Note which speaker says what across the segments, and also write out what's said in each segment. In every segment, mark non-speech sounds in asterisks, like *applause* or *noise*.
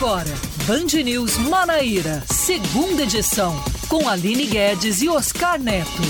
Speaker 1: Agora, Band News Manaíra, segunda edição, com Aline Guedes e Oscar Neto.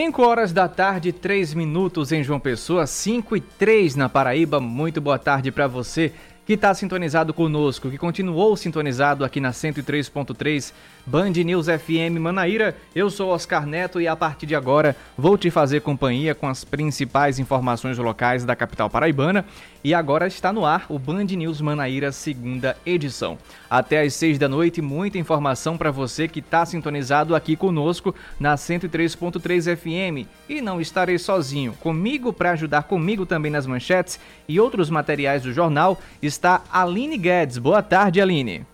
Speaker 2: 5 horas da tarde, 3 minutos em João Pessoa, 5 e 3 na Paraíba. Muito boa tarde para você que está sintonizado conosco, que continuou sintonizado aqui na 103.3 Band News FM Manaíra. Eu sou Oscar Neto e a partir de agora vou te fazer companhia com as principais informações locais da capital paraibana. E agora está no ar o Band News Manaíra, segunda edição. Até às seis da noite, muita informação para você que está sintonizado aqui conosco na 103.3 FM. E não estarei sozinho. Comigo para ajudar comigo também nas manchetes e outros materiais do jornal está Aline Guedes. Boa tarde, Aline.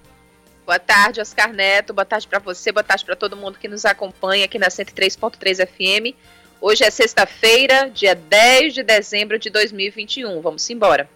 Speaker 3: Boa tarde, Oscar Neto. Boa tarde para você, boa tarde para todo mundo que nos acompanha aqui na 103.3 FM. Hoje é sexta-feira, dia 10 de dezembro de 2021. Vamos embora.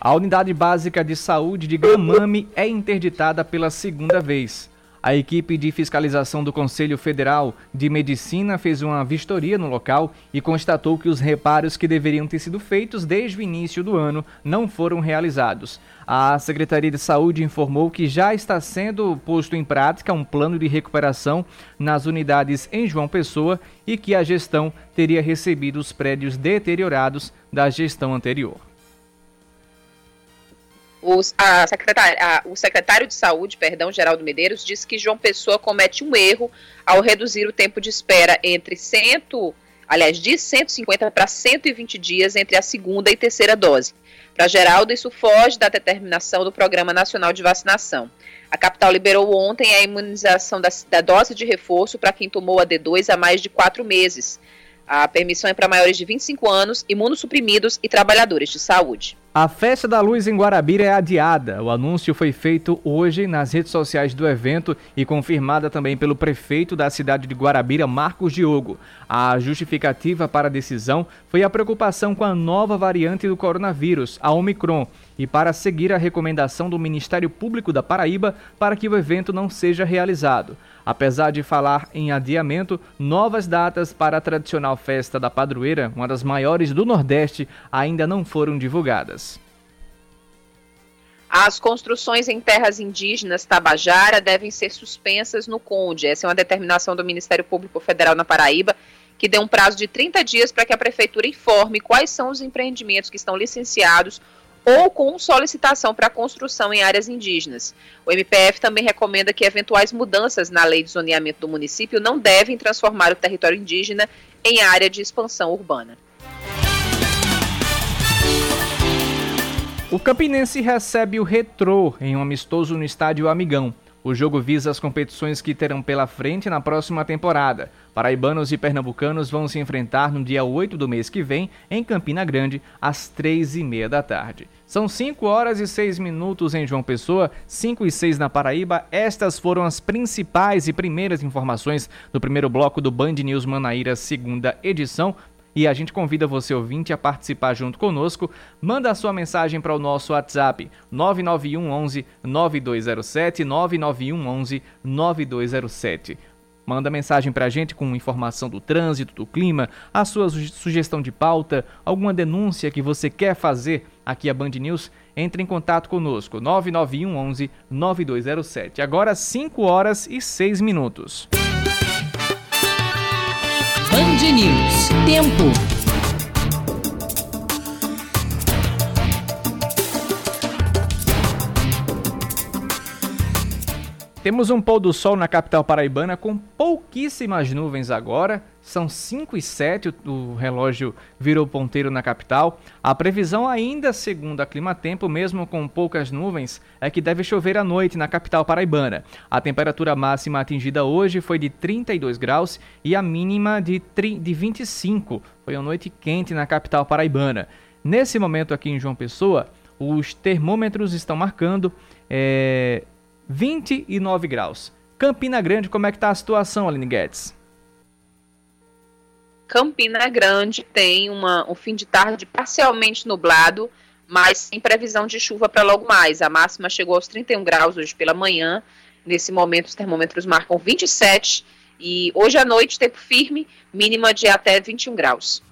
Speaker 2: A unidade básica de saúde de Gamame é interditada pela segunda vez. A equipe de fiscalização do Conselho Federal de Medicina fez uma vistoria no local e constatou que os reparos que deveriam ter sido feitos desde o início do ano não foram realizados. A Secretaria de Saúde informou que já está sendo posto em prática um plano de recuperação nas unidades em João Pessoa e que a gestão teria recebido os prédios deteriorados da gestão anterior.
Speaker 3: Os, a a, o secretário de Saúde, perdão, Geraldo Medeiros, disse que João Pessoa comete um erro ao reduzir o tempo de espera entre 100, aliás, de 150 para 120 dias entre a segunda e terceira dose. Para Geraldo, isso foge da determinação do Programa Nacional de Vacinação. A capital liberou ontem a imunização da, da dose de reforço para quem tomou a D2 há mais de quatro meses. A permissão é para maiores de 25 anos, imunossuprimidos e trabalhadores de saúde.
Speaker 2: A Festa da Luz em Guarabira é adiada. O anúncio foi feito hoje nas redes sociais do evento e confirmada também pelo prefeito da cidade de Guarabira, Marcos Diogo. A justificativa para a decisão foi a preocupação com a nova variante do coronavírus, a Omicron, e para seguir a recomendação do Ministério Público da Paraíba para que o evento não seja realizado. Apesar de falar em adiamento, novas datas para a tradicional festa da padroeira, uma das maiores do Nordeste, ainda não foram divulgadas.
Speaker 3: As construções em terras indígenas Tabajara devem ser suspensas no Conde. Essa é uma determinação do Ministério Público Federal na Paraíba, que deu um prazo de 30 dias para que a Prefeitura informe quais são os empreendimentos que estão licenciados ou com solicitação para construção em áreas indígenas. O MPF também recomenda que eventuais mudanças na lei de zoneamento do município não devem transformar o território indígena em área de expansão urbana.
Speaker 2: O Campinense recebe o Retrô em um amistoso no estádio Amigão. O jogo visa as competições que terão pela frente na próxima temporada. Paraibanos e pernambucanos vão se enfrentar no dia 8 do mês que vem, em Campina Grande, às 3h30 da tarde. São 5 horas e 6 minutos em João Pessoa, 5 e 6 na Paraíba. Estas foram as principais e primeiras informações do primeiro bloco do Band News Manaíra, segunda edição. E a gente convida você, ouvinte, a participar junto conosco. Manda a sua mensagem para o nosso WhatsApp 991 11 9207 991 11 9207. Manda mensagem para a gente com informação do trânsito, do clima, a sua sugestão de pauta, alguma denúncia que você quer fazer aqui a Band News. Entre em contato conosco, 991 11 9207. Agora 5 horas e 6 minutos.
Speaker 1: Band News. Tempo.
Speaker 2: Temos um pôr do sol na capital paraibana com pouquíssimas nuvens agora. São 5 e 7, o relógio virou ponteiro na capital. A previsão ainda, segundo a Climatempo, mesmo com poucas nuvens, é que deve chover à noite na capital paraibana. A temperatura máxima atingida hoje foi de 32 graus e a mínima de, de 25. Foi uma noite quente na capital paraibana. Nesse momento aqui em João Pessoa, os termômetros estão marcando é, 29 graus. Campina Grande, como é que está a situação, Aline Guedes?
Speaker 3: Campina Grande tem uma, um fim de tarde parcialmente nublado, mas sem previsão de chuva para logo mais. A máxima chegou aos 31 graus hoje pela manhã. Nesse momento, os termômetros marcam 27 e hoje à noite, tempo firme, mínima de até 21 graus.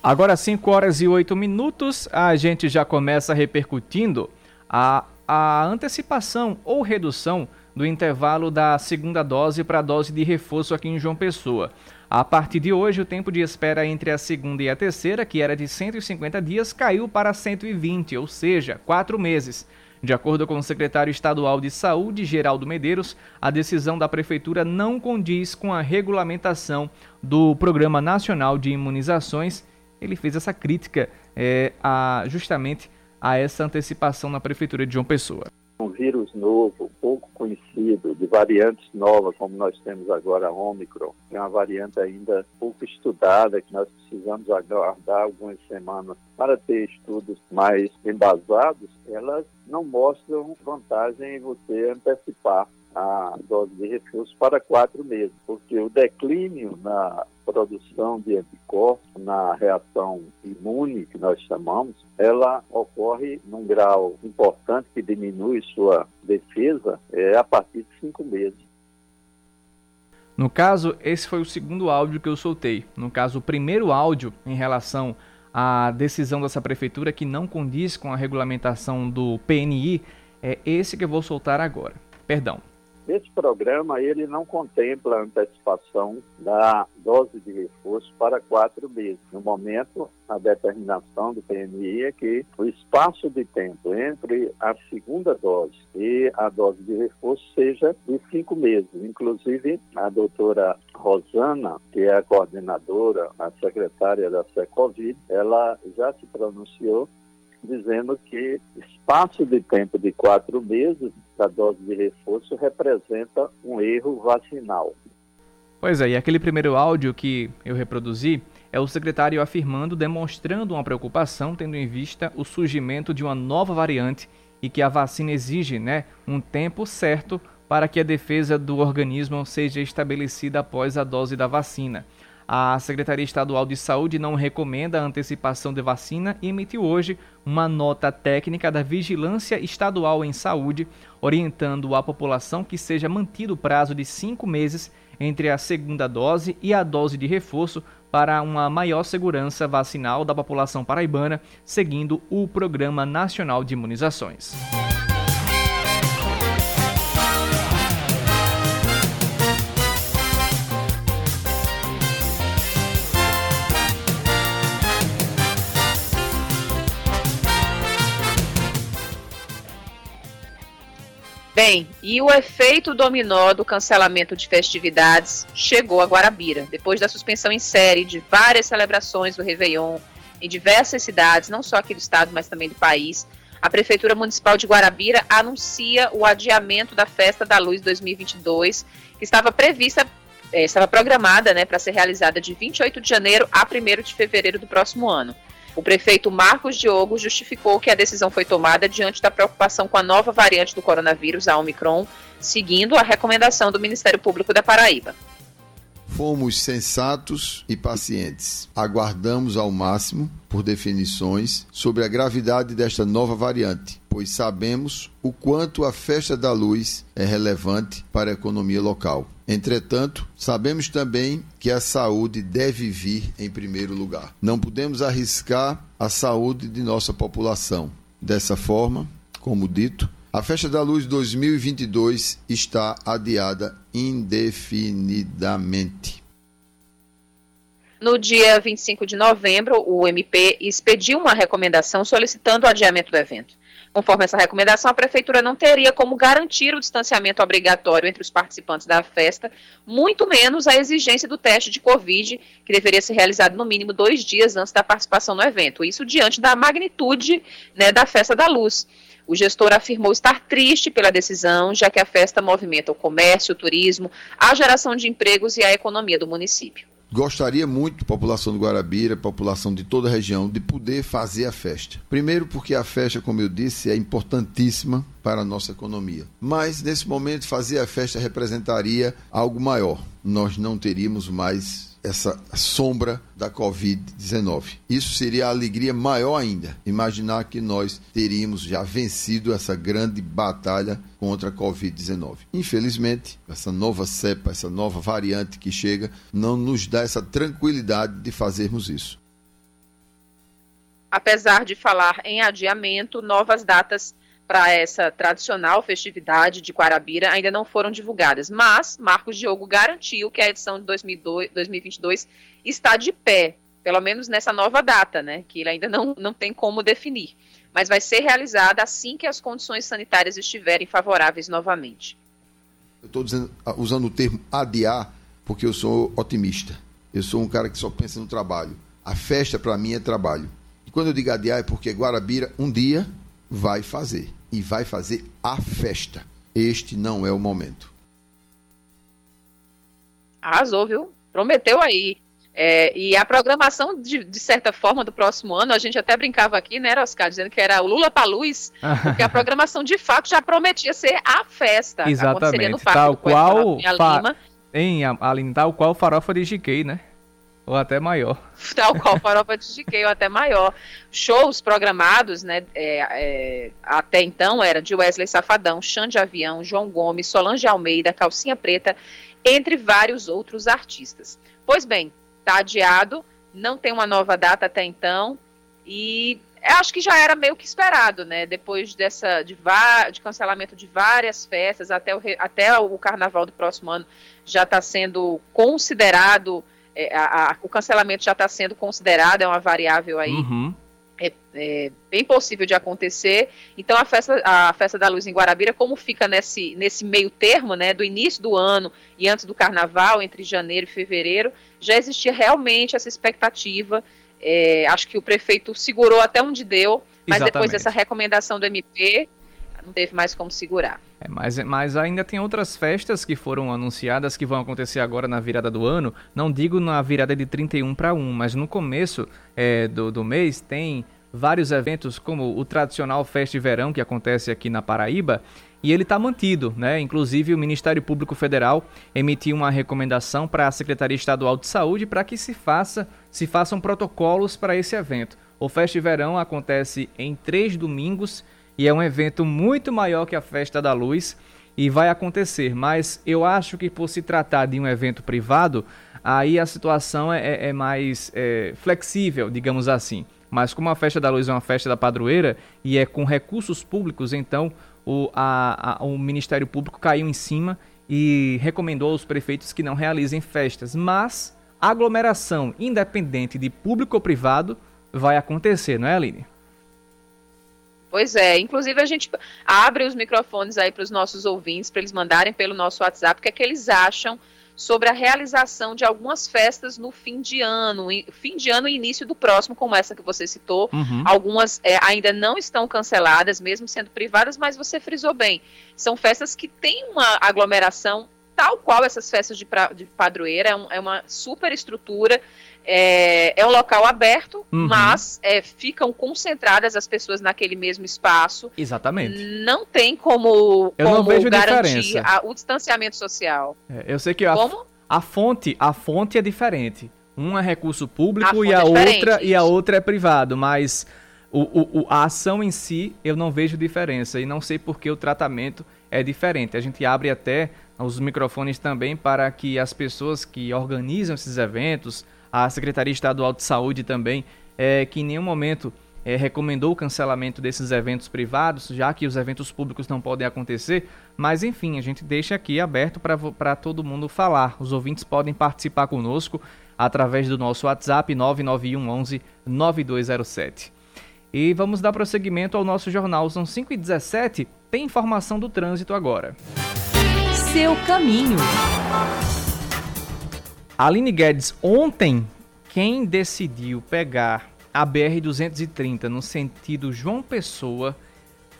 Speaker 2: Agora 5 horas e 8 minutos, a gente já começa repercutindo a, a antecipação ou redução do intervalo da segunda dose para a dose de reforço aqui em João Pessoa. A partir de hoje, o tempo de espera entre a segunda e a terceira, que era de 150 dias, caiu para 120, ou seja, quatro meses. De acordo com o secretário estadual de Saúde, Geraldo Medeiros, a decisão da prefeitura não condiz com a regulamentação do Programa Nacional de Imunizações. Ele fez essa crítica é, a, justamente a essa antecipação na prefeitura de João Pessoa.
Speaker 4: Um vírus novo, pouco conhecido, de variantes novas, como nós temos agora a Omicron, que é uma variante ainda pouco estudada, que nós precisamos aguardar algumas semanas para ter estudos mais embasados, elas não mostram vantagem em você antecipar a dose de reforço para quatro meses, porque o declínio na produção de anticorpos, na reação imune, que nós chamamos, ela ocorre num grau importante que diminui sua defesa é, a partir de cinco meses.
Speaker 2: No caso, esse foi o segundo áudio que eu soltei. No caso, o primeiro áudio em relação à decisão dessa prefeitura que não condiz com a regulamentação do PNI é esse que eu vou soltar agora. Perdão.
Speaker 4: Esse programa ele não contempla a antecipação da dose de reforço para quatro meses. No momento, a determinação do PNI é que o espaço de tempo entre a segunda dose e a dose de reforço seja de cinco meses. Inclusive, a doutora Rosana, que é a coordenadora, a secretária da SECOVID, ela já se pronunciou dizendo que espaço de tempo de quatro meses da dose de reforço representa um erro vacinal.
Speaker 2: Pois é, e aquele primeiro áudio que eu reproduzi é o secretário afirmando, demonstrando uma preocupação, tendo em vista o surgimento de uma nova variante e que a vacina exige né, um tempo certo para que a defesa do organismo seja estabelecida após a dose da vacina. A Secretaria Estadual de Saúde não recomenda a antecipação de vacina e emitiu hoje uma nota técnica da Vigilância Estadual em Saúde, orientando a população que seja mantido o prazo de cinco meses entre a segunda dose e a dose de reforço para uma maior segurança vacinal da população paraibana, seguindo o Programa Nacional de Imunizações.
Speaker 3: Bem, e o efeito dominó do cancelamento de festividades chegou a Guarabira. Depois da suspensão em série de várias celebrações do Réveillon em diversas cidades, não só aqui do estado, mas também do país, a Prefeitura Municipal de Guarabira anuncia o adiamento da Festa da Luz 2022, que estava prevista, eh, estava programada né, para ser realizada de 28 de janeiro a 1 de fevereiro do próximo ano. O prefeito Marcos Diogo justificou que a decisão foi tomada diante da preocupação com a nova variante do coronavírus, a Omicron, seguindo a recomendação do Ministério Público da Paraíba.
Speaker 5: Fomos sensatos e pacientes. Aguardamos ao máximo, por definições, sobre a gravidade desta nova variante, pois sabemos o quanto a festa da luz é relevante para a economia local. Entretanto, sabemos também que a saúde deve vir em primeiro lugar. Não podemos arriscar a saúde de nossa população. Dessa forma, como dito, a Festa da Luz 2022 está adiada indefinidamente.
Speaker 3: No dia 25 de novembro, o MP expediu uma recomendação solicitando o adiamento do evento. Conforme essa recomendação, a prefeitura não teria como garantir o distanciamento obrigatório entre os participantes da festa, muito menos a exigência do teste de Covid, que deveria ser realizado no mínimo dois dias antes da participação no evento. Isso diante da magnitude né, da festa da luz. O gestor afirmou estar triste pela decisão, já que a festa movimenta o comércio, o turismo, a geração de empregos e a economia do município.
Speaker 5: Gostaria muito, população do Guarabira, população de toda a região, de poder fazer a festa. Primeiro, porque a festa, como eu disse, é importantíssima para a nossa economia. Mas, nesse momento, fazer a festa representaria algo maior. Nós não teríamos mais essa sombra da Covid-19. Isso seria a alegria maior ainda, imaginar que nós teríamos já vencido essa grande batalha contra a Covid-19. Infelizmente, essa nova cepa, essa nova variante que chega, não nos dá essa tranquilidade de fazermos isso.
Speaker 3: Apesar de falar em adiamento, novas datas para essa tradicional festividade de Guarabira ainda não foram divulgadas, mas Marcos Diogo garantiu que a edição de 2022 está de pé, pelo menos nessa nova data, né, que ele ainda não, não tem como definir, mas vai ser realizada assim que as condições sanitárias estiverem favoráveis novamente.
Speaker 5: Eu estou usando o termo adiar porque eu sou otimista. Eu sou um cara que só pensa no trabalho. A festa para mim é trabalho. E quando eu digo adiar é porque Guarabira um dia vai fazer e vai fazer a festa. Este não é o momento.
Speaker 3: Arrasou, viu? Prometeu aí. É, e a programação, de, de, certa forma, do próximo ano, a gente até brincava aqui, né, Oscar, dizendo que era o Lula para luz, porque a *laughs* programação de fato já prometia ser a festa.
Speaker 2: Exatamente. No Tal qual. Em Aline, tal qual farofa de GK, né? Ou até maior. *laughs*
Speaker 3: Tal qual farofa de GK, ou até maior. Shows programados, né, é, é, até então eram de Wesley Safadão, Xande Avião, João Gomes, Solange Almeida, Calcinha Preta, entre vários outros artistas. Pois bem, está adiado, não tem uma nova data até então, e acho que já era meio que esperado, né? Depois dessa de, de cancelamento de várias festas, até o, até o carnaval do próximo ano já está sendo considerado é, a, a, o cancelamento já está sendo considerado, é uma variável aí. Uhum. É, é, bem possível de acontecer. Então a festa, a festa da luz em Guarabira, como fica nesse, nesse meio termo, né, do início do ano e antes do carnaval, entre janeiro e fevereiro, já existia realmente essa expectativa. É, acho que o prefeito segurou até onde deu, mas Exatamente. depois dessa recomendação do MP, não teve mais como segurar.
Speaker 2: É, mas, mas ainda tem outras festas que foram anunciadas que vão acontecer agora na virada do ano. Não digo na virada de 31 para 1, mas no começo é, do, do mês tem vários eventos, como o tradicional Festa de Verão, que acontece aqui na Paraíba, e ele está mantido, né? Inclusive o Ministério Público Federal emitiu uma recomendação para a Secretaria Estadual de Saúde para que se faça, se façam protocolos para esse evento. O Festa de Verão acontece em três domingos e é um evento muito maior que a Festa da Luz e vai acontecer, mas eu acho que por se tratar de um evento privado, aí a situação é, é, é mais é, flexível, digamos assim. Mas como a Festa da Luz é uma festa da padroeira e é com recursos públicos, então o, a, a, o Ministério Público caiu em cima e recomendou aos prefeitos que não realizem festas. Mas aglomeração, independente de público ou privado, vai acontecer, não é, Aline?
Speaker 3: Pois é, inclusive a gente abre os microfones aí para os nossos ouvintes, para eles mandarem pelo nosso WhatsApp o que é que eles acham sobre a realização de algumas festas no fim de ano, fim de ano e início do próximo, como essa que você citou. Uhum. Algumas é, ainda não estão canceladas, mesmo sendo privadas, mas você frisou bem. São festas que têm uma aglomeração tal qual essas festas de, pra, de padroeira, é, um, é uma super estrutura é, é um local aberto, uhum. mas é, ficam concentradas as pessoas naquele mesmo espaço.
Speaker 2: Exatamente.
Speaker 3: Não tem como, eu como não vejo garantir a, o distanciamento social.
Speaker 2: É, eu sei que a, a, fonte, a fonte é diferente. Um é recurso público a e a é outra e a outra é privado, mas o, o, a ação em si eu não vejo diferença e não sei porque o tratamento é diferente. A gente abre até os microfones também para que as pessoas que organizam esses eventos, a Secretaria Estadual de Saúde também, é, que em nenhum momento é, recomendou o cancelamento desses eventos privados, já que os eventos públicos não podem acontecer. Mas enfim, a gente deixa aqui aberto para todo mundo falar. Os ouvintes podem participar conosco através do nosso WhatsApp 991 11 9207. E vamos dar prosseguimento ao nosso jornal. São 5 e 17 tem informação do trânsito agora.
Speaker 1: Seu caminho.
Speaker 2: Aline Guedes, ontem, quem decidiu pegar a BR-230 no sentido João Pessoa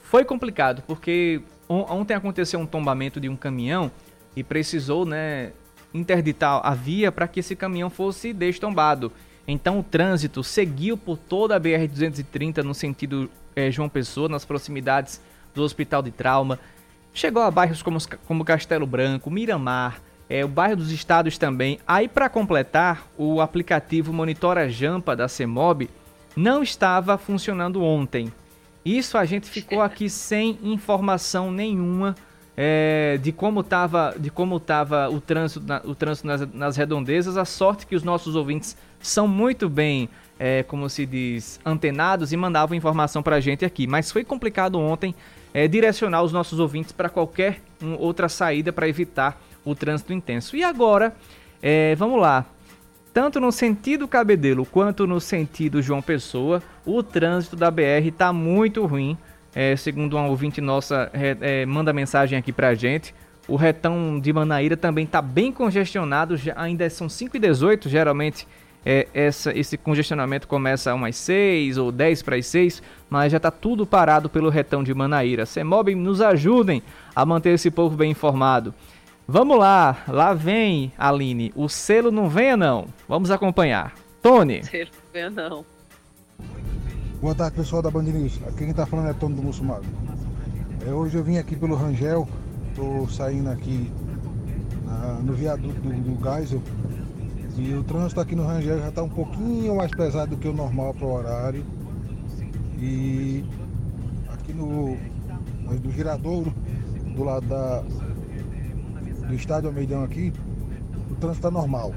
Speaker 2: foi complicado, porque ontem aconteceu um tombamento de um caminhão e precisou, né, interditar a via para que esse caminhão fosse destombado. Então o trânsito seguiu por toda a BR-230 no sentido é, João Pessoa, nas proximidades do Hospital de Trauma. Chegou a bairros como, como Castelo Branco, Miramar, é, o bairro dos Estados também. Aí, para completar, o aplicativo Monitora Jampa da CEMOB não estava funcionando ontem. Isso a gente ficou aqui *laughs* sem informação nenhuma é, de como estava de como tava o trânsito, na, o trânsito nas, nas, redondezas. A sorte que os nossos ouvintes são muito bem, é, como se diz, antenados e mandavam informação para a gente aqui. Mas foi complicado ontem é, direcionar os nossos ouvintes para qualquer um, outra saída para evitar o trânsito intenso. E agora, é, vamos lá. Tanto no sentido Cabedelo quanto no sentido João Pessoa, o trânsito da BR está muito ruim. É, segundo uma ouvinte nossa, é, manda mensagem aqui pra gente. O retão de Manaíra também está bem congestionado, já, ainda são 5 e 18 geralmente é, essa, esse congestionamento começa umas 6 ou 10 para as 6, mas já está tudo parado pelo retão de Manaíra. Semob, nos ajudem a manter esse povo bem informado. Vamos lá, lá vem, Aline. O selo não venha não. Vamos acompanhar. Tony. *laughs*
Speaker 3: Selo não venha não.
Speaker 6: Boa tarde, pessoal da Band News. Aqui quem está falando é Tony do Muçulmano. É, hoje eu vim aqui pelo Rangel, estou saindo aqui na, no viaduto do, do Geisel. E o trânsito aqui no Rangel já está um pouquinho mais pesado do que o normal para o horário. E aqui no, no Giradouro, do lado da, do estádio Almeidão aqui, o trânsito está normal.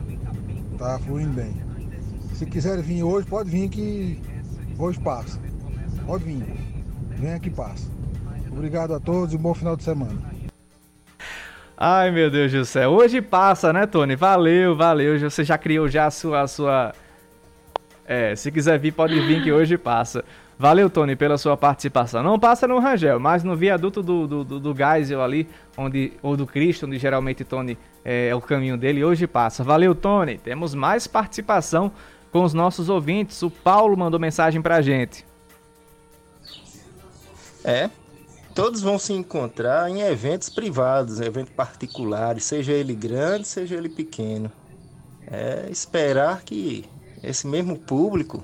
Speaker 6: Tá fluindo bem. Se quiserem vir hoje, pode vir que Hoje passa. Pode vir. Vem aqui passa. Obrigado a todos e um bom final de semana.
Speaker 2: Ai, meu Deus do céu. Hoje passa, né, Tony? Valeu, valeu. Você já criou já a sua, a sua... É, se quiser vir, pode vir que hoje passa. Valeu, Tony, pela sua participação. Não passa no Rangel, mas no viaduto do, do, do, do Geisel ali, onde, ou do Cristo, onde geralmente Tony é, é o caminho dele, hoje passa. Valeu, Tony. Temos mais participação com os nossos ouvintes. O Paulo mandou mensagem pra gente.
Speaker 7: É, todos vão se encontrar em eventos privados, eventos particulares, seja ele grande, seja ele pequeno. É esperar que esse mesmo público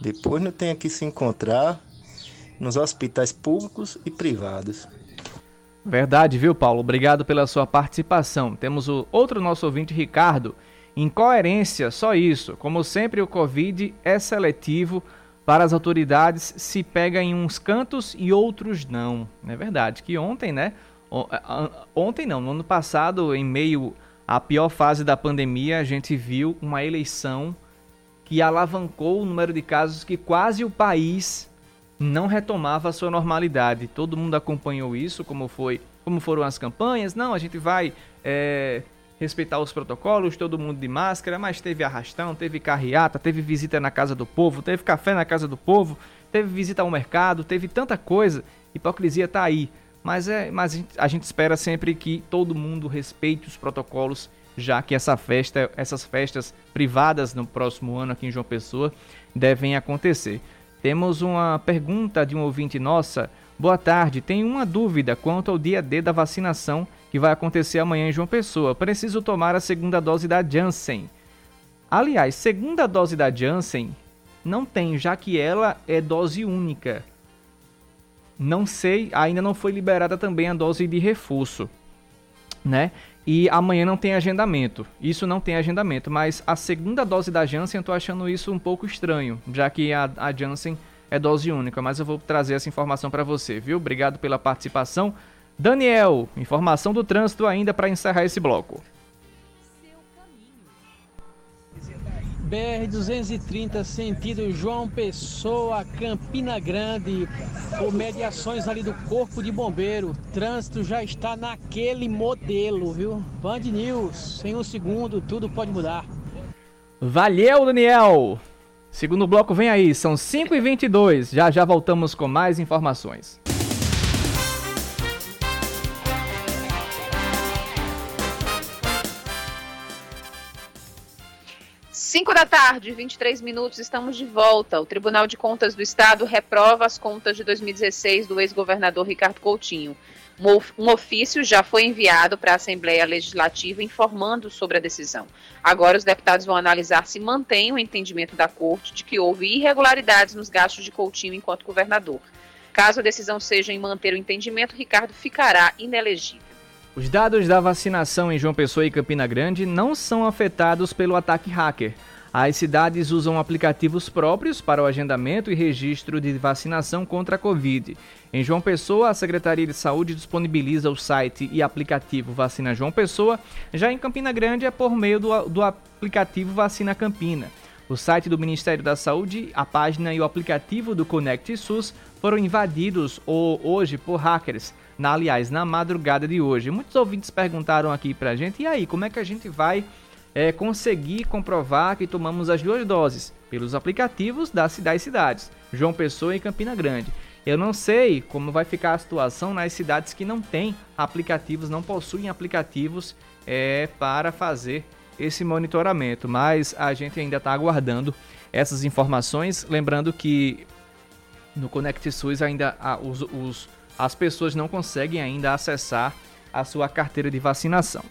Speaker 7: depois não tenha que se encontrar nos hospitais públicos e privados.
Speaker 2: Verdade, viu, Paulo? Obrigado pela sua participação. Temos o outro nosso ouvinte, Ricardo. Incoerência, só isso. Como sempre, o Covid é seletivo para as autoridades, se pega em uns cantos e outros não. É verdade que ontem, né? Ontem não, no ano passado, em meio à pior fase da pandemia, a gente viu uma eleição que alavancou o número de casos que quase o país não retomava a sua normalidade. Todo mundo acompanhou isso, como foi, como foram as campanhas. Não, a gente vai é, respeitar os protocolos, todo mundo de máscara, mas teve arrastão, teve carreata, teve visita na casa do povo, teve café na casa do povo, teve visita ao mercado, teve tanta coisa. Hipocrisia tá aí. Mas, é, mas a gente espera sempre que todo mundo respeite os protocolos, já que essa festa, essas festas privadas no próximo ano aqui em João Pessoa devem acontecer. Temos uma pergunta de um ouvinte nossa. Boa tarde, tenho uma dúvida quanto ao dia D da vacinação que vai acontecer amanhã em João Pessoa. Preciso tomar a segunda dose da Janssen. Aliás, segunda dose da Janssen não tem, já que ela é dose única. Não sei, ainda não foi liberada também a dose de reforço, né? E amanhã não tem agendamento. Isso não tem agendamento, mas a segunda dose da Janssen eu tô achando isso um pouco estranho, já que a, a Janssen é dose única, mas eu vou trazer essa informação para você, viu? Obrigado pela participação. Daniel, informação do trânsito ainda para encerrar esse bloco.
Speaker 8: BR-230, sentido João Pessoa, Campina Grande, por mediações ali do Corpo de Bombeiro. Trânsito já está naquele modelo, viu? Band News, em um segundo, tudo pode mudar.
Speaker 2: Valeu, Daniel! Segundo bloco vem aí, são 5h22. Já já voltamos com mais informações.
Speaker 3: 5 da tarde, 23 minutos, estamos de volta. O Tribunal de Contas do Estado reprova as contas de 2016 do ex-governador Ricardo Coutinho. Um ofício já foi enviado para a Assembleia Legislativa informando sobre a decisão. Agora, os deputados vão analisar se mantém o entendimento da Corte de que houve irregularidades nos gastos de Coutinho enquanto governador. Caso a decisão seja em manter o entendimento, Ricardo ficará inelegível.
Speaker 2: Os dados da vacinação em João Pessoa e Campina Grande não são afetados pelo ataque hacker. As cidades usam aplicativos próprios para o agendamento e registro de vacinação contra a Covid. Em João Pessoa, a Secretaria de Saúde disponibiliza o site e aplicativo Vacina João Pessoa. Já em Campina Grande é por meio do, do aplicativo Vacina Campina. O site do Ministério da Saúde, a página e o aplicativo do Conect SUS foram invadidos hoje por hackers. Na, aliás, na madrugada de hoje. Muitos ouvintes perguntaram aqui pra gente: e aí, como é que a gente vai é, conseguir comprovar que tomamos as duas doses pelos aplicativos das cidades, João Pessoa e Campina Grande. Eu não sei como vai ficar a situação nas cidades que não têm aplicativos, não possuem aplicativos é, para fazer esse monitoramento, mas a gente ainda está aguardando essas informações. Lembrando que no Conect SUS ainda os, os, as pessoas não conseguem ainda acessar a sua carteira de vacinação.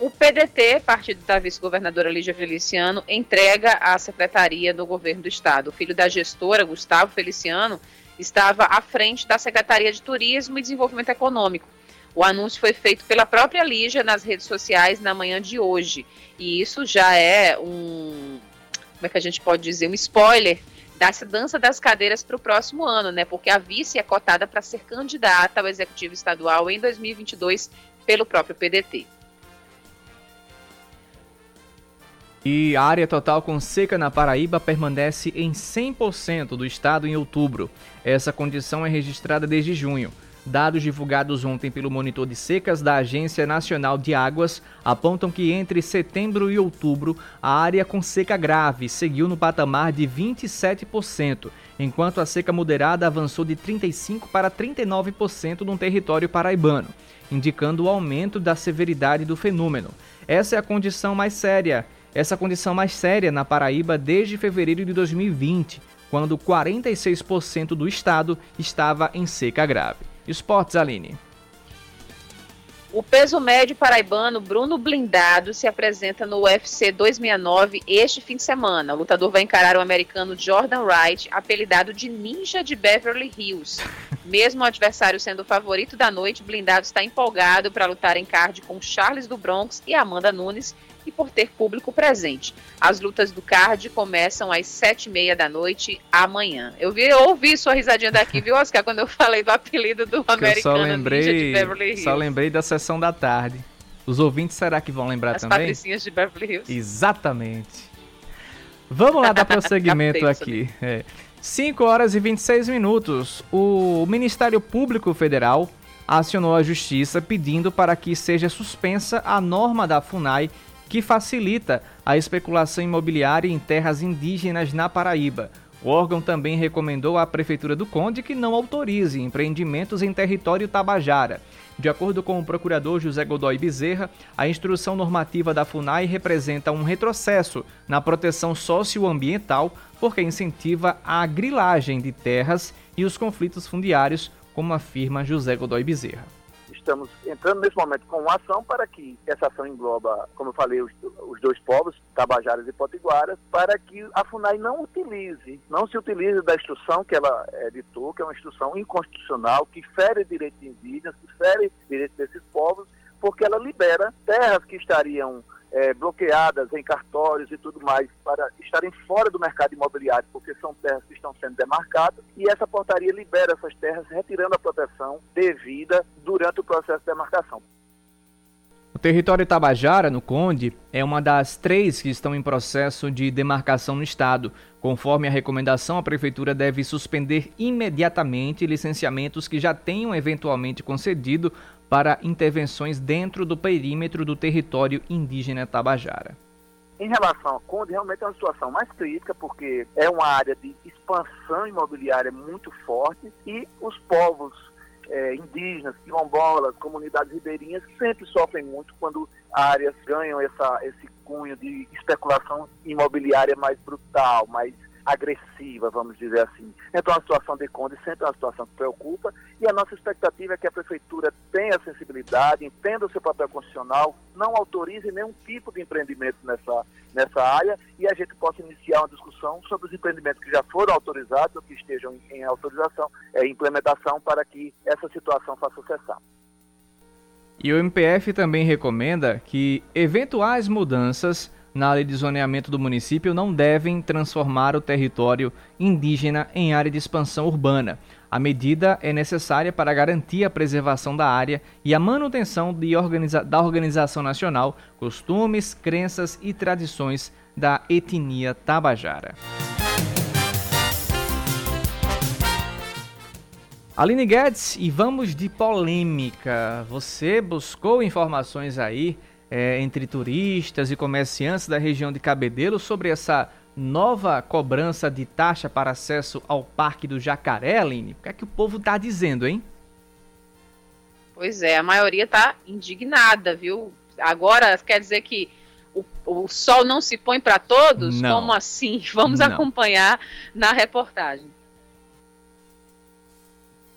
Speaker 3: O PDT, partido da vice-governadora Lígia Feliciano, entrega à secretaria do governo do estado. O filho da gestora, Gustavo Feliciano, estava à frente da Secretaria de Turismo e Desenvolvimento Econômico. O anúncio foi feito pela própria Lígia nas redes sociais na manhã de hoje. E isso já é um. Como é que a gente pode dizer? Um spoiler dessa dança das cadeiras para o próximo ano, né? Porque a vice é cotada para ser candidata ao executivo estadual em 2022 pelo próprio PDT.
Speaker 2: E a área total com seca na Paraíba permanece em 100% do estado em outubro. Essa condição é registrada desde junho. Dados divulgados ontem pelo monitor de secas da Agência Nacional de Águas apontam que entre setembro e outubro a área com seca grave seguiu no patamar de 27%, enquanto a seca moderada avançou de 35% para 39% no território paraibano, indicando o aumento da severidade do fenômeno. Essa é a condição mais séria essa condição mais séria na Paraíba desde fevereiro de 2020, quando 46% do estado estava em seca grave. Esportes, Aline.
Speaker 3: O peso médio paraibano Bruno Blindado se apresenta no UFC 269 este fim de semana. O lutador vai encarar o americano Jordan Wright, apelidado de Ninja de Beverly Hills. *laughs* Mesmo o adversário sendo o favorito da noite, Blindado está empolgado para lutar em card com Charles do Bronx e Amanda Nunes, e por ter público presente. As lutas do card começam às sete e meia da noite amanhã. Eu vi, eu ouvi sua risadinha daqui, viu, Oscar, quando eu falei do apelido do americano eu só lembrei.
Speaker 2: Só lembrei da sessão da tarde. Os ouvintes será que vão lembrar
Speaker 3: As
Speaker 2: também?
Speaker 3: As patricinhas de Beverly Hills.
Speaker 2: Exatamente. Vamos lá dar *laughs* prosseguimento aqui. É. 5 horas e 26 minutos. O Ministério Público Federal acionou a Justiça pedindo para que seja suspensa a norma da FUNAI que facilita a especulação imobiliária em terras indígenas na Paraíba. O órgão também recomendou à Prefeitura do Conde que não autorize empreendimentos em território tabajara. De acordo com o procurador José Godoy Bezerra, a instrução normativa da FUNAI representa um retrocesso na proteção socioambiental porque incentiva a grilagem de terras e os conflitos fundiários, como afirma José Godoy Bezerra
Speaker 9: estamos entrando nesse momento com uma ação para que essa ação engloba, como eu falei, os, os dois povos, Tabajaras e Potiguaras, para que a FUNAI não utilize, não se utilize da instrução que ela editou, que é uma instrução inconstitucional, que fere direitos indígenas, que fere direitos desses povos, porque ela libera terras que estariam é, bloqueadas em cartórios e tudo mais para estarem fora do mercado imobiliário, porque são terras que estão sendo demarcadas, e essa portaria libera essas terras, retirando a proteção devida durante o processo de demarcação.
Speaker 2: O território Tabajara, no Conde, é uma das três que estão em processo de demarcação no estado. Conforme a recomendação, a Prefeitura deve suspender imediatamente licenciamentos que já tenham eventualmente concedido para intervenções dentro do perímetro do território indígena Tabajara.
Speaker 9: Em relação ao Conde, realmente é uma situação mais crítica, porque é uma área de expansão imobiliária muito forte e os povos é, indígenas, quilombolas, comunidades ribeirinhas sempre sofrem muito quando áreas ganham essa, esse cunho de especulação imobiliária mais brutal, mais
Speaker 10: agressiva, vamos dizer assim. Então, a situação de Conde sempre é uma situação que preocupa e a nossa expectativa é que a Prefeitura tenha sensibilidade, entenda o seu papel constitucional, não autorize nenhum tipo de empreendimento nessa, nessa área e a gente possa iniciar uma discussão sobre os empreendimentos que já foram autorizados ou que estejam em, em autorização, é, implementação, para que essa situação faça cessar.
Speaker 2: E o MPF também recomenda que eventuais mudanças na lei de zoneamento do município não devem transformar o território indígena em área de expansão urbana. A medida é necessária para garantir a preservação da área e a manutenção organiza da organização nacional, costumes, crenças e tradições da etnia tabajara. Aline Guedes, e vamos de polêmica. Você buscou informações aí é, entre turistas e comerciantes da região de Cabedelo sobre essa nova cobrança de taxa para acesso ao Parque do Jacaré, Aline? O que é que o povo está dizendo, hein?
Speaker 3: Pois é, a maioria está indignada, viu? Agora quer dizer que o, o sol não se põe para todos? Não. Como assim? *laughs* Vamos não. acompanhar na reportagem.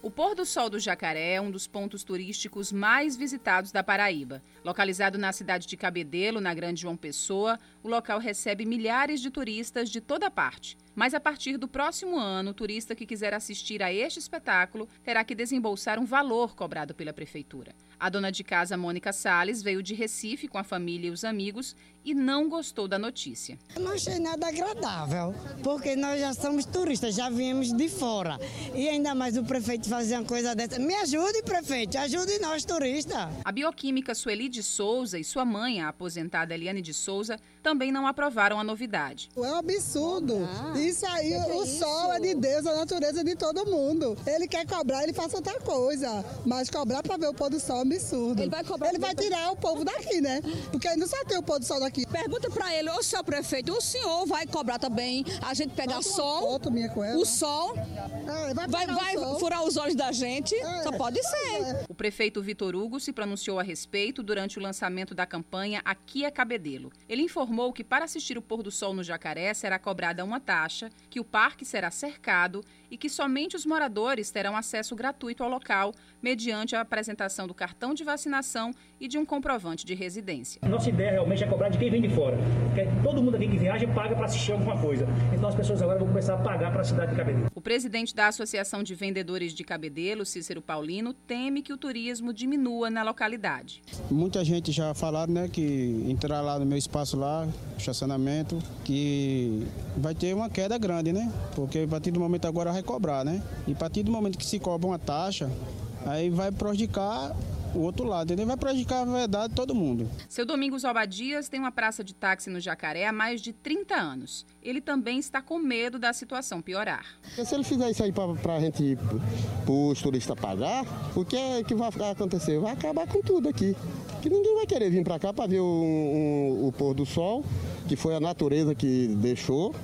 Speaker 11: O pôr do sol do Jacaré é um dos pontos turísticos mais visitados da Paraíba. Localizado na cidade de Cabedelo, na Grande João Pessoa, o local recebe milhares de turistas de toda parte. Mas a partir do próximo ano, o turista que quiser assistir a este espetáculo terá que desembolsar um valor cobrado pela prefeitura. A dona de casa, Mônica Sales, veio de Recife com a família e os amigos e não gostou da notícia.
Speaker 12: Eu não achei nada agradável, porque nós já somos turistas, já viemos de fora. E ainda mais o prefeito fazer uma coisa dessa. Me ajude, prefeito, ajude nós, turistas.
Speaker 11: A bioquímica Sueli de Souza e sua mãe, a aposentada Eliane de Souza, também não aprovaram a novidade.
Speaker 13: É um absurdo. Ah, isso aí, é o é sol é de Deus, a natureza é de todo mundo. Ele quer cobrar, ele faz outra coisa. Mas cobrar para ver o pôr do sol é um absurdo. Ele vai, cobrar ele vai tirar o povo daqui, né? Porque não só tem o pôr do sol daqui.
Speaker 14: Pergunta para ele, ô seu prefeito, o senhor vai cobrar também a gente pegar sol?
Speaker 13: Foto minha com ela.
Speaker 14: O sol? É, vai, vai, vai furar os olhos da gente? É, só pode ser.
Speaker 11: É. O prefeito Vitor Hugo se pronunciou a respeito durante o lançamento da campanha Aqui é Cabedelo. Ele informou informou que para assistir o pôr do sol no Jacaré será cobrada uma taxa, que o parque será cercado e que somente os moradores terão acesso gratuito ao local, mediante a apresentação do cartão de vacinação e de um comprovante de residência.
Speaker 15: Nossa ideia realmente é cobrar de quem vem de fora. Porque todo mundo aqui que viaja paga para assistir alguma coisa. Então as pessoas agora vão começar a pagar para a cidade de Cabedelo.
Speaker 11: O presidente da Associação de Vendedores de Cabedelo, Cícero Paulino, teme que o turismo diminua na localidade.
Speaker 6: Muita gente já falaram né, que entrar lá no meu espaço lá, estacionamento, que vai ter uma queda grande, né? Porque a partir do momento agora vai cobrar, né? E a partir do momento que se cobra uma taxa, aí vai prejudicar o outro lado, entendeu? Vai prejudicar a verdade todo mundo.
Speaker 11: Seu Domingos Albadias tem uma praça de táxi no Jacaré há mais de 30 anos. Ele também está com medo da situação piorar.
Speaker 16: Se ele fizer isso aí para a gente, para os turistas pagar, o que, é que vai acontecer? Vai acabar com tudo aqui. Que ninguém vai querer vir para cá para ver o, o, o pôr do sol, que foi a natureza que deixou,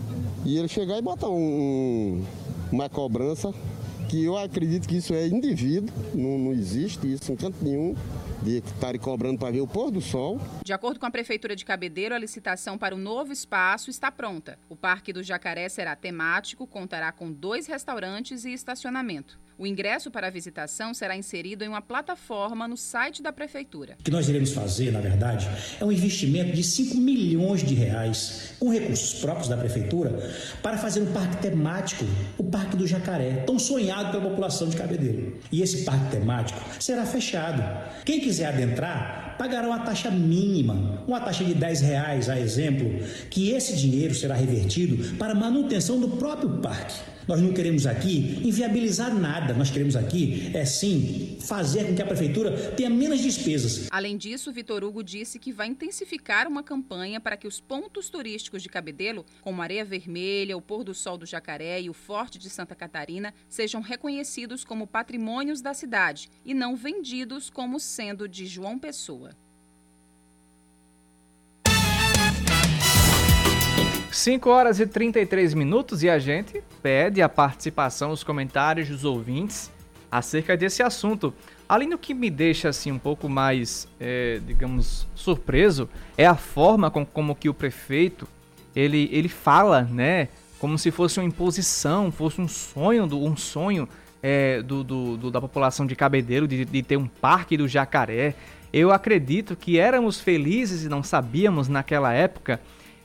Speaker 16: e ele chegar e botar um, uma cobrança que eu acredito que isso é indivíduo, não, não existe isso em canto nenhum de estarem cobrando para ver o pôr do sol.
Speaker 11: De acordo com a Prefeitura de Cabedeiro, a licitação para o novo espaço está pronta. O Parque do Jacaré será temático, contará com dois restaurantes e estacionamento. O ingresso para a visitação será inserido em uma plataforma no site da Prefeitura.
Speaker 15: O que nós iremos fazer, na verdade, é um investimento de 5 milhões de reais, com recursos próprios da Prefeitura, para fazer um parque temático, o Parque do Jacaré, tão sonhado pela população de Cabedelo. E esse parque temático será fechado. Quem quiser adentrar, pagará uma taxa mínima, uma taxa de 10 reais, a exemplo, que esse dinheiro será revertido para manutenção do próprio parque. Nós não queremos aqui inviabilizar nada, nós queremos aqui, é sim, fazer com que a prefeitura tenha menos despesas.
Speaker 11: Além disso, Vitor Hugo disse que vai intensificar uma campanha para que os pontos turísticos de Cabedelo, como Areia Vermelha, o Pôr do Sol do Jacaré e o Forte de Santa Catarina, sejam reconhecidos como patrimônios da cidade e não vendidos como sendo de João Pessoa.
Speaker 2: 5 horas e 33 minutos e a gente pede a participação, os comentários dos ouvintes acerca desse assunto. Além do que me deixa assim um pouco mais, é, digamos, surpreso, é a forma com, como que o prefeito ele, ele fala, né, como se fosse uma imposição, fosse um sonho, do, um sonho é, do, do, do, da população de Cabedelo de, de ter um parque do jacaré. Eu acredito que éramos felizes e não sabíamos naquela época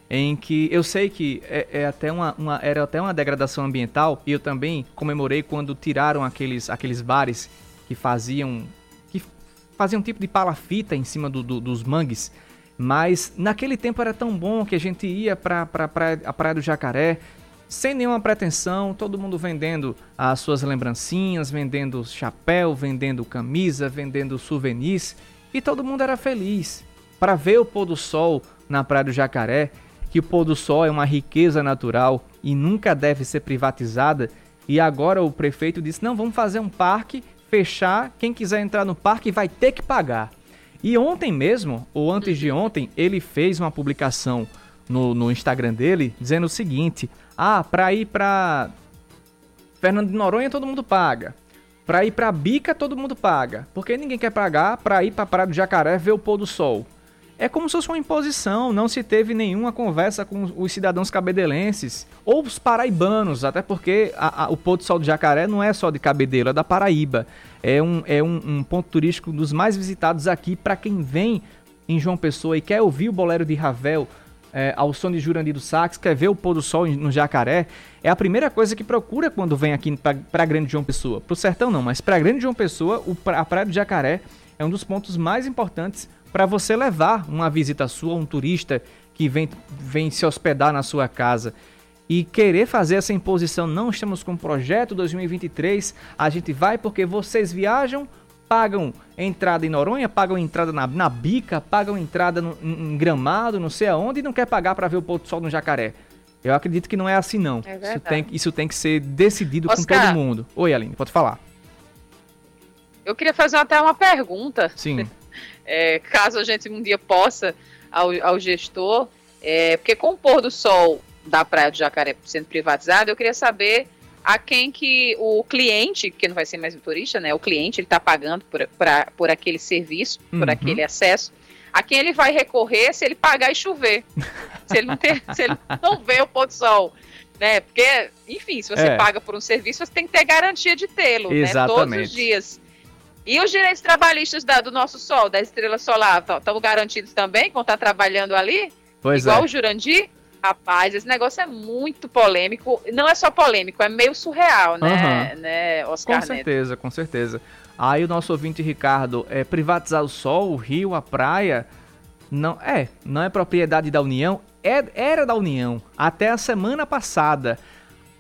Speaker 2: em que eu sei que é, é até uma, uma, era até uma degradação ambiental e eu também comemorei quando tiraram aqueles, aqueles bares que faziam que faziam um tipo de palafita em cima do, do, dos mangues. Mas naquele tempo era tão bom que a gente ia para pra, pra, a Praia do Jacaré sem nenhuma pretensão, todo mundo vendendo as suas lembrancinhas, vendendo chapéu, vendendo camisa, vendendo souvenirs e todo mundo era feliz. Para ver o pôr do sol na Praia do Jacaré que o pôr do sol é uma riqueza natural e nunca deve ser privatizada. E agora o prefeito disse: não, vamos fazer um parque, fechar. Quem quiser entrar no parque vai ter que pagar. E ontem mesmo, ou antes de ontem, ele fez uma publicação no, no Instagram dele dizendo o seguinte: ah, para ir para Fernando de Noronha todo mundo paga. Para ir para Bica todo mundo paga. Porque ninguém quer pagar para ir para Praia do Jacaré ver o pôr do sol é como se fosse uma imposição, não se teve nenhuma conversa com os cidadãos cabedelenses ou os paraibanos, até porque a, a, o Pôr do Sol do Jacaré não é só de Cabedelo, é da Paraíba. É um, é um, um ponto turístico dos mais visitados aqui para quem vem em João Pessoa e quer ouvir o bolero de Ravel é, ao som de Jurandir do Sax, quer ver o pôr do sol no Jacaré, é a primeira coisa que procura quando vem aqui para Grande João Pessoa. Para o Sertão não, mas para Grande João Pessoa, o, a Praia do Jacaré é um dos pontos mais importantes para você levar uma visita sua, um turista que vem, vem se hospedar na sua casa e querer fazer essa imposição. Não estamos com o projeto 2023, a gente vai porque vocês viajam, pagam entrada em Noronha, pagam entrada na, na Bica, pagam entrada no, em Gramado, não sei aonde, e não quer pagar para ver o pôr do sol no Jacaré. Eu acredito que não é assim, não. É isso, tem, isso tem que ser decidido Oscar, com todo mundo. Oi, Aline, pode falar.
Speaker 3: Eu queria fazer até uma pergunta.
Speaker 2: Sim. *laughs*
Speaker 3: é, caso a gente um dia possa, ao, ao gestor, é, porque com o pôr do sol da Praia do Jacaré sendo privatizado, eu queria saber a quem que o cliente, que não vai ser mais o turista, né? O cliente ele está pagando por, pra, por aquele serviço, uhum. por aquele acesso. A quem ele vai recorrer se ele pagar e chover. *laughs* se ele não ter, se ele não vê o pôr do sol. Né? Porque, enfim, se você é. paga por um serviço, você tem que ter garantia de tê-lo, né? Todos os dias. E os direitos trabalhistas da, do nosso Sol, da estrela solar, estão garantidos também, quando está trabalhando ali?
Speaker 2: Pois
Speaker 3: Igual
Speaker 2: é.
Speaker 3: o Jurandir? Rapaz, esse negócio é muito polêmico. Não é só polêmico, é meio surreal, né, uhum. né Oscar
Speaker 2: Com certeza, Neto? com certeza. Aí o nosso ouvinte Ricardo, é, privatizar o sol, o rio, a praia, não é, não é propriedade da União, é, era da União até a semana passada.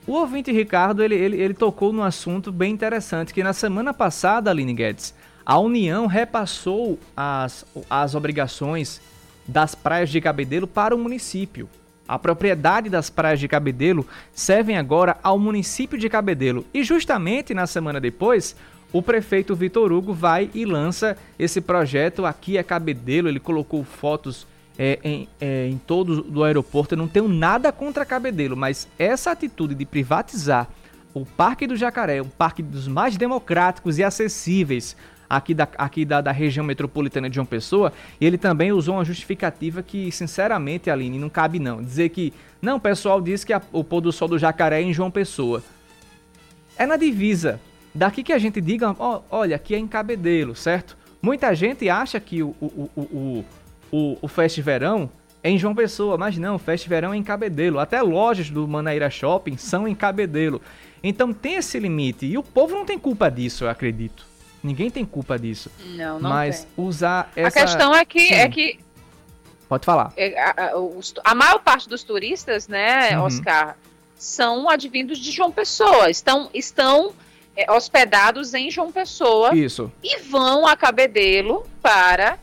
Speaker 2: O ouvinte Ricardo, ele, ele, ele tocou num assunto bem interessante, que na semana passada, Aline Guedes, a União repassou as, as obrigações das praias de Cabedelo para o município. A propriedade das praias de Cabedelo servem agora ao município de Cabedelo. E justamente na semana depois, o prefeito Vitor Hugo vai e lança esse projeto Aqui é Cabedelo. Ele colocou fotos é, em, é, em todo do aeroporto. Eu não tenho nada contra Cabedelo, mas essa atitude de privatizar o Parque do Jacaré, um parque dos mais democráticos e acessíveis aqui da, aqui da, da região metropolitana de João Pessoa, ele também usou uma justificativa que, sinceramente, Aline, não cabe não. Dizer que, não, o pessoal diz que a, o pôr do sol do Jacaré é em João Pessoa. É na divisa. Daqui que a gente diga, ó, olha, aqui é em Cabedelo, certo? Muita gente acha que o, o, o, o o, o Fest Verão é em João Pessoa, mas não, o Fest Verão é em Cabedelo. Até lojas do Manaíra Shopping são em Cabedelo. Então tem esse limite. E o povo não tem culpa disso, eu acredito. Ninguém tem culpa disso.
Speaker 3: Não, não
Speaker 2: Mas
Speaker 3: tem.
Speaker 2: usar essa...
Speaker 3: A questão é que, é que
Speaker 2: Pode falar.
Speaker 3: É, a, a, a, maior parte dos turistas, né, uhum. Oscar, são advindos de João Pessoa. Estão, estão é, hospedados em João Pessoa.
Speaker 2: Isso.
Speaker 3: E vão a Cabedelo para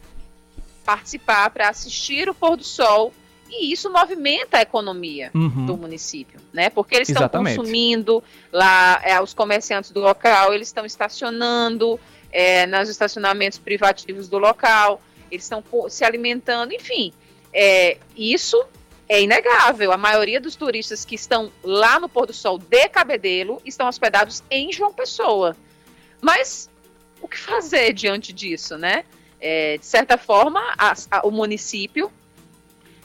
Speaker 3: participar, para assistir o pôr do sol. E isso movimenta a economia uhum. do município, né? Porque eles estão consumindo lá, é, os comerciantes do local, eles estão estacionando é, nos estacionamentos privativos do local, eles estão se alimentando, enfim. É, isso é inegável. A maioria dos turistas que estão lá no pôr do sol de Cabedelo estão hospedados em João Pessoa. Mas o que fazer *laughs* diante disso, né? É, de certa forma, a, a, o município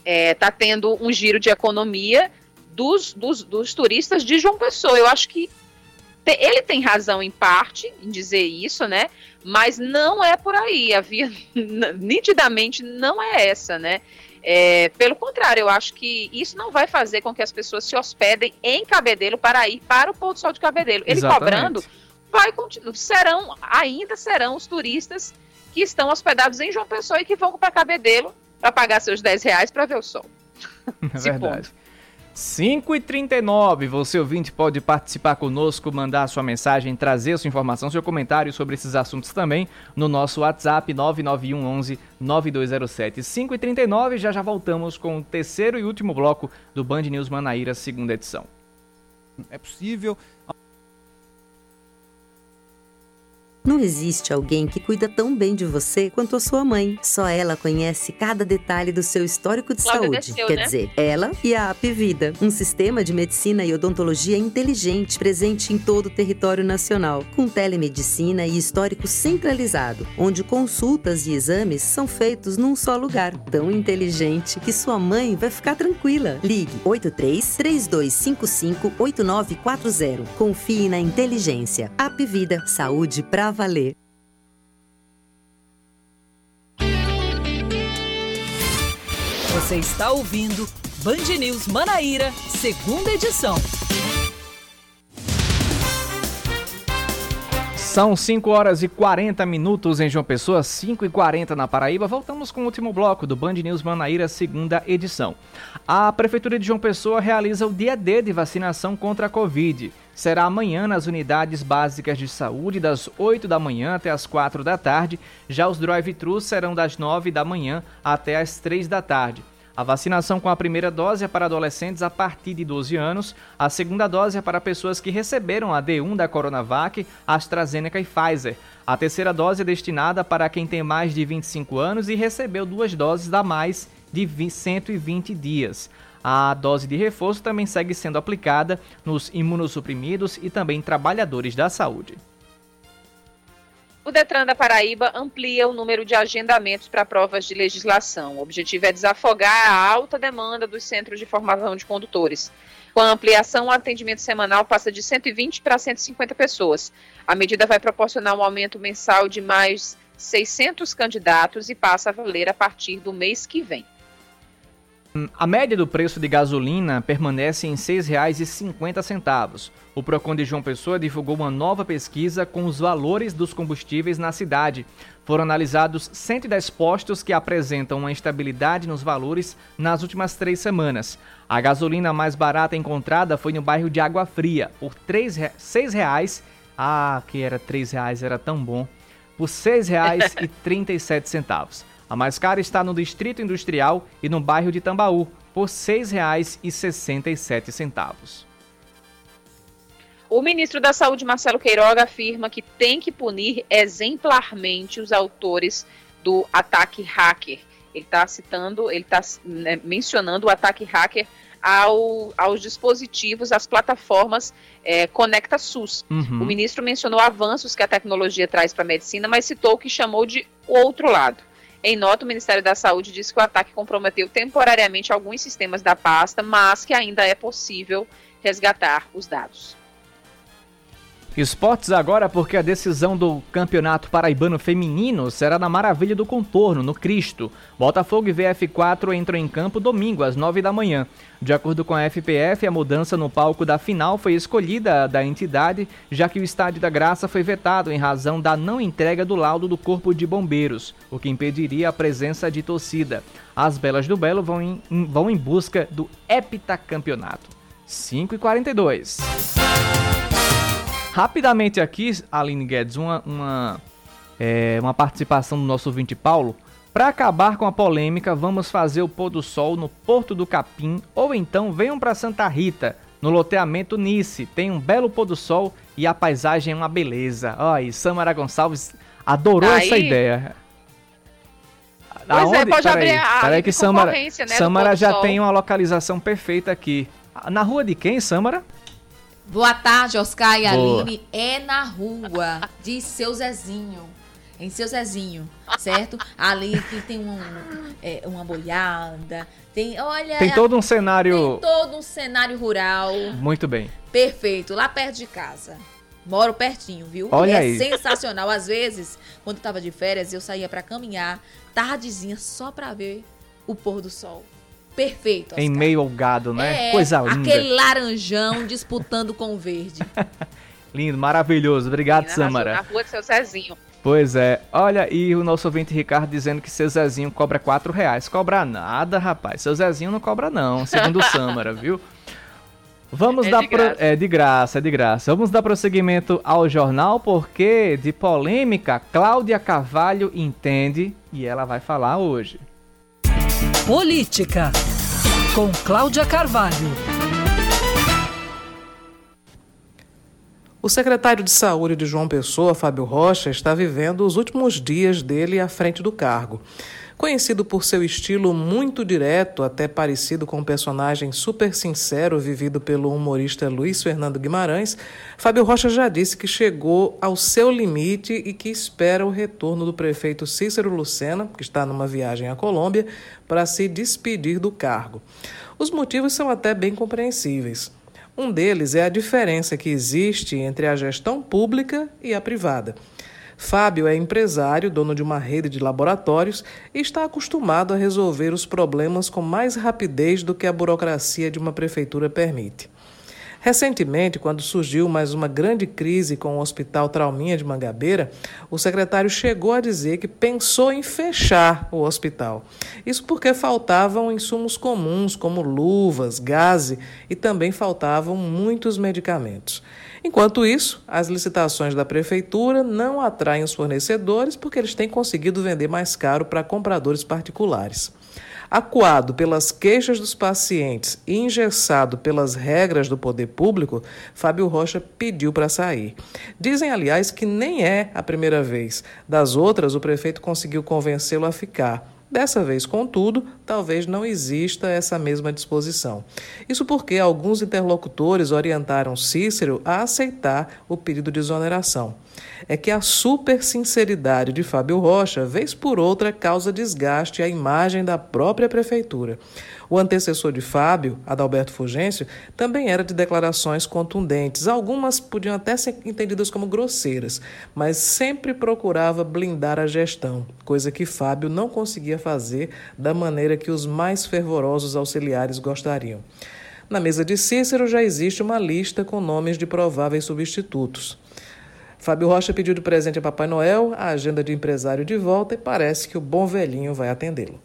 Speaker 3: está é, tendo um giro de economia dos, dos, dos turistas de João Pessoa. Eu acho que te, ele tem razão em parte em dizer isso, né? Mas não é por aí. A via *laughs* nitidamente não é essa, né? É, pelo contrário, eu acho que isso não vai fazer com que as pessoas se hospedem em Cabedelo para ir para o pôr do sol de Cabedelo. Ele Exatamente. cobrando, vai serão ainda serão os turistas que estão hospedados em João Pessoa e que vão para Cabedelo para pagar seus 10 reais para ver o sol.
Speaker 2: É verdade. 5 e 39 você ouvinte pode participar conosco, mandar sua mensagem, trazer sua informação, seu comentário sobre esses assuntos também no nosso WhatsApp 991 11 9207. 5 e 39 já já voltamos com o terceiro e último bloco do Band News Manaíra, segunda edição.
Speaker 17: É possível
Speaker 18: Não existe alguém que cuida tão bem de você quanto a sua mãe. Só ela conhece cada detalhe do seu histórico de Cláudia saúde. Desceu, Quer né? dizer, ela e a Apvida, um sistema de medicina e odontologia inteligente presente em todo o território nacional, com telemedicina e histórico centralizado, onde consultas e exames são feitos num só lugar. Tão inteligente que sua mãe vai ficar tranquila. Ligue 83 3255 8940. Confie na inteligência. Apvida, saúde pra valer.
Speaker 1: Você está ouvindo Band News Manaíra, segunda edição.
Speaker 2: São 5 horas e 40 minutos em João Pessoa, 5 e 40 na Paraíba. Voltamos com o último bloco do Band News Manaíra, segunda edição. A Prefeitura de João Pessoa realiza o dia D de vacinação contra a Covid será amanhã nas unidades básicas de saúde, das 8 da manhã até as 4 da tarde. Já os drive-thrus serão das 9 da manhã até as 3 da tarde. A vacinação com a primeira dose é para adolescentes a partir de 12 anos, a segunda dose é para pessoas que receberam a D1 da Coronavac, AstraZeneca e Pfizer. A terceira dose é destinada para quem tem mais de 25 anos e recebeu duas doses da mais de 120 dias. A dose de reforço também segue sendo aplicada nos imunossuprimidos e também trabalhadores da saúde.
Speaker 3: O Detran da Paraíba amplia o número de agendamentos para provas de legislação. O objetivo é desafogar a alta demanda dos centros de formação de condutores. Com a ampliação, o atendimento semanal passa de 120 para 150 pessoas. A medida vai proporcionar um aumento mensal de mais 600 candidatos e passa a valer a partir do mês que vem.
Speaker 2: A média do preço de gasolina permanece em R$ 6,50. O Procon de João Pessoa divulgou uma nova pesquisa com os valores dos combustíveis na cidade. Foram analisados 110 postos que apresentam uma estabilidade nos valores nas últimas três semanas. A gasolina mais barata encontrada foi no bairro de Água Fria, por R$ 6,00. Ah, que era R$ 3,00, era tão bom. Por R$ 6,37. A mais cara está no Distrito Industrial e no bairro de Tambaú, por R$ 6,67.
Speaker 3: O ministro da Saúde, Marcelo Queiroga, afirma que tem que punir exemplarmente os autores do ataque hacker. Ele está citando, ele está né, mencionando o ataque hacker ao, aos dispositivos, às plataformas é, Conecta SUS. Uhum. O ministro mencionou avanços que a tecnologia traz para a medicina, mas citou o que chamou de outro lado. Em nota, o Ministério da Saúde disse que o ataque comprometeu temporariamente alguns sistemas da pasta, mas que ainda é possível resgatar os dados.
Speaker 2: Esportes agora porque a decisão do Campeonato Paraibano Feminino será na Maravilha do Contorno, no Cristo. Botafogo e VF4 entram em campo domingo às 9 da manhã. De acordo com a FPF, a mudança no palco da final foi escolhida da entidade, já que o Estádio da Graça foi vetado em razão da não entrega do laudo do Corpo de Bombeiros, o que impediria a presença de torcida. As Belas do Belo vão em, vão em busca do heptacampeonato. 5 e 42 Rapidamente aqui, Aline Guedes, uma, uma, é, uma participação do nosso ouvinte Paulo. Para acabar com a polêmica, vamos fazer o pôr do sol no Porto do Capim ou então venham para Santa Rita, no loteamento Nice. Tem um belo pôr do sol e a paisagem é uma beleza. Olha, Samara Gonçalves adorou Aí... essa ideia.
Speaker 3: Pois Aonde? é, pode
Speaker 2: peraí,
Speaker 3: abrir a
Speaker 2: peraí que Samara, né, Samara já tem uma localização perfeita aqui. Na rua de quem, Samara?
Speaker 19: Boa tarde, Oscar e Boa. Aline. É na rua de seu Zezinho. em seu Zezinho, certo? Ali que tem um, é, uma boiada, tem, olha,
Speaker 2: tem todo um cenário,
Speaker 19: tem todo um cenário rural.
Speaker 2: Muito bem.
Speaker 19: Perfeito, lá perto de casa. Moro pertinho, viu?
Speaker 2: Olha
Speaker 19: é
Speaker 2: aí.
Speaker 19: sensacional. Às vezes, quando eu tava de férias, eu saía para caminhar tardezinha só para ver o pôr do sol. Perfeito. Oscar.
Speaker 2: Em meio ao gado, né?
Speaker 19: É,
Speaker 2: Coisa linda.
Speaker 19: Aquele laranjão disputando com o verde. *laughs*
Speaker 2: Lindo, maravilhoso. Obrigado, Samara.
Speaker 3: Na rua do seu Zezinho.
Speaker 2: Pois é. Olha, e o nosso ouvinte Ricardo dizendo que seu Zezinho cobra 4 reais. Cobra nada, rapaz. Seu Zezinho não cobra não, segundo o *laughs* Samara, viu? Vamos
Speaker 3: É
Speaker 2: dar
Speaker 3: de graça.
Speaker 2: Pro... é de graça, é de graça. Vamos dar prosseguimento ao jornal porque de polêmica Cláudia Carvalho entende e ela vai falar hoje.
Speaker 1: Política, com Cláudia Carvalho.
Speaker 20: O secretário de Saúde de João Pessoa, Fábio Rocha, está vivendo os últimos dias dele à frente do cargo. Conhecido por seu estilo muito direto, até parecido com o personagem super sincero vivido pelo humorista Luiz Fernando Guimarães, Fábio Rocha já disse que chegou ao seu limite e que espera o retorno do prefeito Cícero Lucena, que está numa viagem à Colômbia, para se despedir do cargo. Os motivos são até bem compreensíveis. Um deles é a diferença que existe entre a gestão pública e a privada. Fábio é empresário, dono de uma rede de laboratórios e está acostumado a resolver os problemas com mais rapidez do que a burocracia de uma prefeitura permite. Recentemente, quando surgiu mais uma grande crise com o Hospital Trauminha de Mangabeira, o secretário chegou a dizer que pensou em fechar o hospital. Isso porque faltavam insumos comuns, como luvas, gaze e também faltavam muitos medicamentos. Enquanto isso, as licitações da prefeitura não atraem os fornecedores porque eles têm conseguido vender mais caro para compradores particulares. Acuado pelas queixas dos pacientes e engessado pelas regras do poder público, Fábio Rocha pediu para sair. Dizem, aliás, que nem é a primeira vez. Das outras, o prefeito conseguiu convencê-lo a ficar. Dessa vez, contudo, talvez não exista essa mesma disposição. Isso porque alguns interlocutores orientaram Cícero a aceitar o pedido de exoneração. É que a super sinceridade de Fábio Rocha, vez por outra, causa desgaste à imagem da própria prefeitura. O antecessor de Fábio, Adalberto Fulgêncio, também era de declarações contundentes. Algumas podiam até ser entendidas como grosseiras, mas sempre procurava blindar a gestão, coisa que Fábio não conseguia fazer da maneira que os mais fervorosos auxiliares gostariam. Na mesa de Cícero já existe uma lista com nomes de prováveis substitutos. Fábio Rocha pediu de presente a Papai Noel a agenda de empresário de volta e parece que o bom velhinho vai atendê-lo.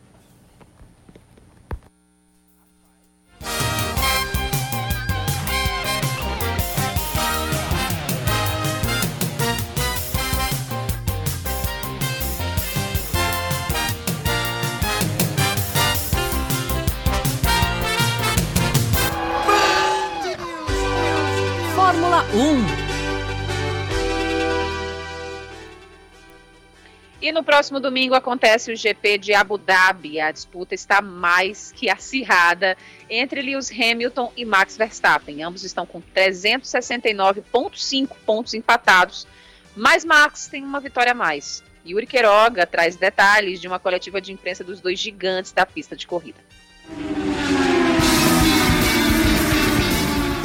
Speaker 3: E no próximo domingo acontece o GP de Abu Dhabi. A disputa está mais que acirrada entre Lewis Hamilton e Max Verstappen. Ambos estão com 369,5 pontos empatados, mas Max tem uma vitória a mais. Yuri Queiroga traz detalhes de uma coletiva de imprensa dos dois gigantes da pista de corrida.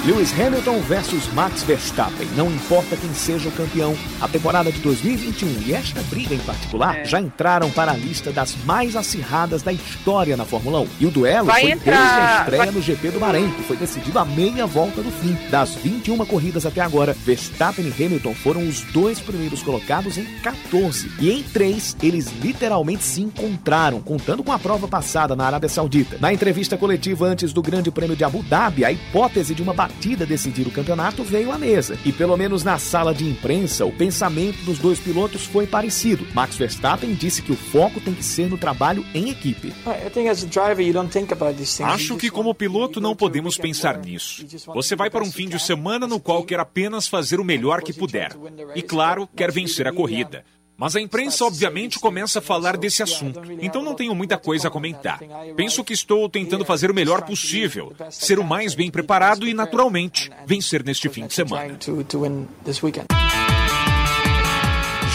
Speaker 21: Lewis Hamilton versus Max Verstappen. Não importa quem seja o campeão, a temporada de 2021 e esta briga em particular
Speaker 3: É.
Speaker 21: já entraram para a lista das mais acirradas da história na Fórmula 1. E o duelo
Speaker 3: Vai
Speaker 21: foi
Speaker 3: entrar-
Speaker 21: desde a estreia
Speaker 3: vai-
Speaker 21: no GP do Bahrein, que foi decidido a meia volta do fim. Das 21 corridas até agora, Verstappen e Hamilton foram os dois primeiros colocados em 14. E em três, eles literalmente se encontraram, contando com a prova passada na Arábia Saudita. Na entrevista coletiva antes do Grande Prêmio de Abu Dhabi, a hipótese de uma batida decidir o campeonato veio à mesa. E pelo menos na sala de imprensa, o pensamento dos dois pilotos foi parecido. Max Verstappen disse que o foco tem que ser no trabalho em equipe.
Speaker 22: Acho que como piloto não podemos pensar nisso. Você vai para um fim de semana no qual quer apenas fazer o melhor que puder. E claro, quer vencer a corrida. Mas a imprensa obviamente começa a falar desse assunto, então não tenho muita coisa a comentar. Penso que estou tentando fazer o melhor possível, ser o mais bem preparado e, naturalmente, vencer neste fim de semana.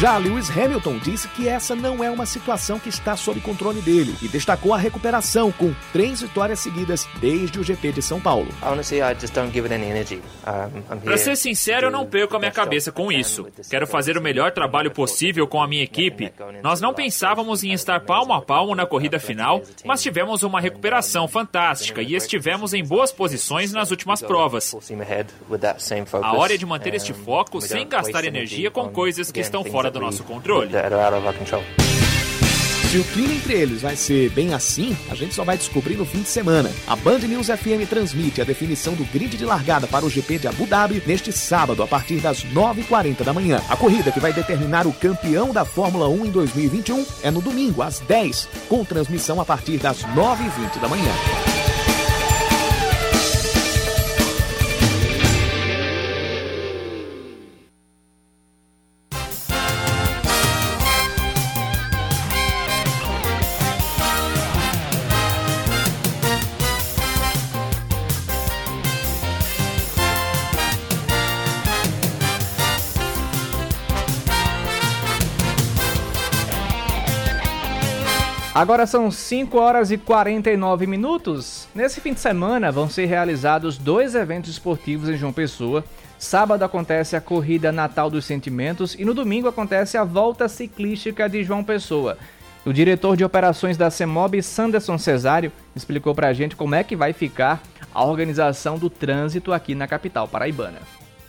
Speaker 21: Já Lewis Hamilton disse que essa não é uma situação que está sob controle dele e destacou a recuperação com três vitórias seguidas desde o GP de São Paulo.
Speaker 23: Para ser sincero, eu não perco a minha cabeça com isso. Quero fazer o melhor trabalho possível com a minha equipe. Nós não pensávamos em estar palmo a palmo na corrida final, mas tivemos uma recuperação fantástica e estivemos em boas posições nas últimas provas. A hora é de manter este foco sem gastar energia com coisas que estão fora do nosso controle.
Speaker 21: Se o clima entre eles vai ser bem assim, a gente só vai descobrir no fim de semana. A Band News FM transmite a definição do grid de largada para o GP de Abu Dhabi neste sábado, a partir das 9h40 da manhã. A corrida que vai determinar o campeão da Fórmula 1 em 2021 é no domingo, às 10 com transmissão a partir das 9h20 da manhã.
Speaker 2: Agora são 5 horas e 49 minutos. Nesse fim de semana vão ser realizados dois eventos esportivos em João Pessoa. Sábado acontece a Corrida Natal dos Sentimentos e no domingo acontece a Volta Ciclística de João Pessoa. O diretor de operações da CEMOB, Sanderson Cesário, explicou pra gente como é que vai ficar a organização do trânsito aqui na capital paraibana.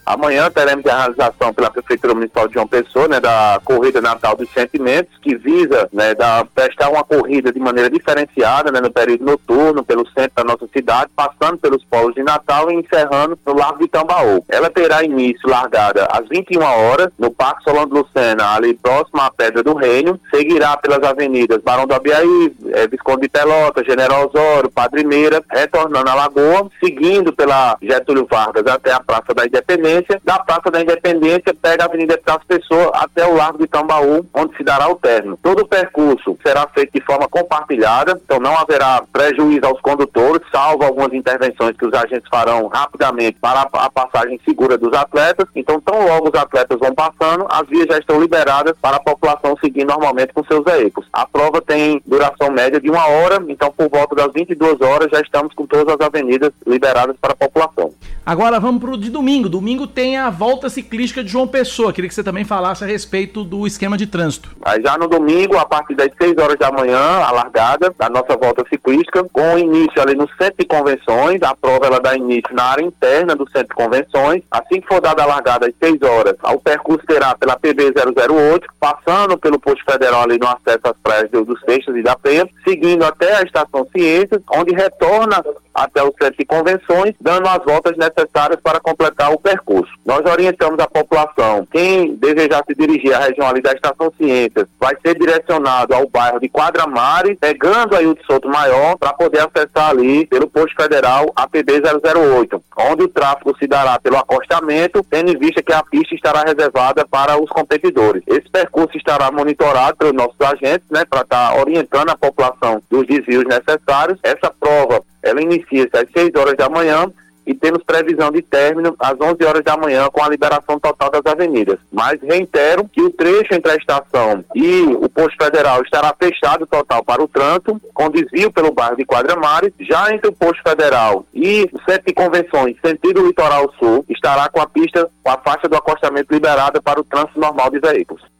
Speaker 10: Amanhã teremos a realização pela Prefeitura Municipal de João Pessoa, né, da Corrida Natal dos Sentimentos, que visa né, da, prestar uma corrida de maneira diferenciada né, no período noturno, pelo centro da nossa cidade, passando pelos polos de Natal e encerrando no Largo de Tambaú. Ela terá início largada às 21 horas no Parque Solano Lucena, ali próximo à Pedra do Reino, seguirá pelas avenidas Barão do Abiaí, é, Visconde de Pelota, General Osório, Padre Meira, retornando à Lagoa, seguindo pela Getúlio Vargas até a Praça da Independência, Independência, da Praça da Independência, pega a Avenida Epitácio Pessoa até o Largo de Tambaú, onde se dará o término. Todo o percurso será feito de forma compartilhada, então não haverá prejuízo aos condutores, salvo algumas intervenções que os agentes farão rapidamente para a passagem segura dos atletas. Então, tão logo os atletas vão passando, as vias já estão liberadas para a população seguir normalmente com seus veículos. A prova tem duração média de uma hora, então por volta das 22 horas já estamos com todas as avenidas liberadas para a população.
Speaker 24: Agora vamos para o de domingo. Domingo tem a volta ciclística de João Pessoa. Queria que você também falasse a respeito do esquema de trânsito.
Speaker 10: Aí já no domingo, a partir das 6 horas da manhã, a largada da nossa volta ciclística, com início ali no centro de convenções. A prova ela dá início na área interna do centro de convenções. Assim que for dada a largada às 6 horas, o percurso será pela PB 008, passando pelo posto federal ali no acesso às praias dos Seixas e da Penha, seguindo até a estação Ciências, onde retorna até o centro de convenções, dando as voltas necessárias para completar o percurso. Nós orientamos a população, quem desejar se dirigir à região ali da Estação Ciências, vai ser direcionado ao bairro de Quadramare, pegando aí o de Souto Maior, para poder acessar ali pelo posto federal APB 008, onde o tráfego se dará pelo acostamento, tendo em vista que a pista estará reservada para os competidores. Esse percurso estará monitorado pelos nossos agentes, né, para estar tá orientando a população dos desvios necessários. Essa prova ela inicia às 6 horas da manhã e temos previsão de término às 11 horas da manhã com a liberação total das avenidas. Mas reitero que o trecho entre a estação e o posto federal estará fechado total para o trânsito, com desvio pelo bairro de Quadramares. Já entre o posto federal e o centro de convenções, sentido litoral sul, estará com a pista, com a faixa do acostamento liberada para o trânsito normal de veículos.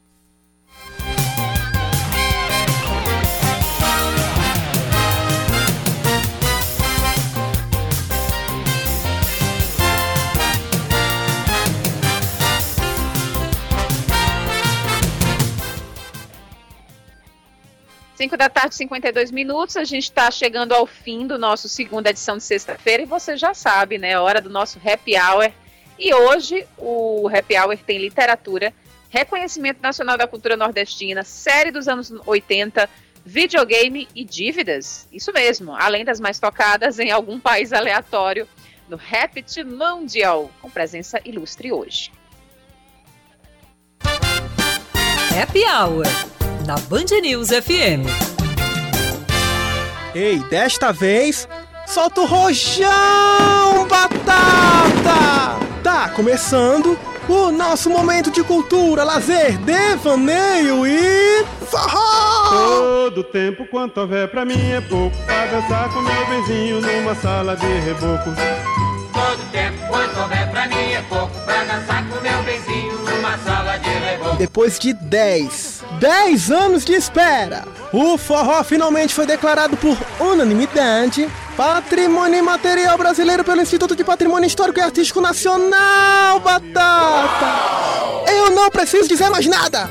Speaker 3: 5 da tarde, 52 minutos. A gente está chegando ao fim do nosso segunda edição de sexta-feira e você já sabe, né? Hora do nosso happy hour. E hoje o happy hour tem literatura, reconhecimento nacional da cultura nordestina, série dos anos 80, videogame e dívidas. Isso mesmo, além das mais tocadas em algum país aleatório no Rapid Mundial, com presença ilustre hoje.
Speaker 1: Happy Hour na Band News FM.
Speaker 25: Ei, desta vez, solta o rojão, batata! Tá começando
Speaker 26: o nosso momento de cultura, lazer, devaneio e forró!
Speaker 27: Todo tempo quanto houver pra mim é pouco Pra dançar com meu vizinho numa sala de reboco
Speaker 25: Todo tempo quanto houver pra mim é pouco Pra dançar com
Speaker 26: Depois de 10, 10 anos de espera, o forró finalmente foi declarado por unanimidade Patrimônio Material Brasileiro pelo Instituto de Patrimônio Histórico e Artístico Nacional, Batata! Eu não preciso dizer mais nada!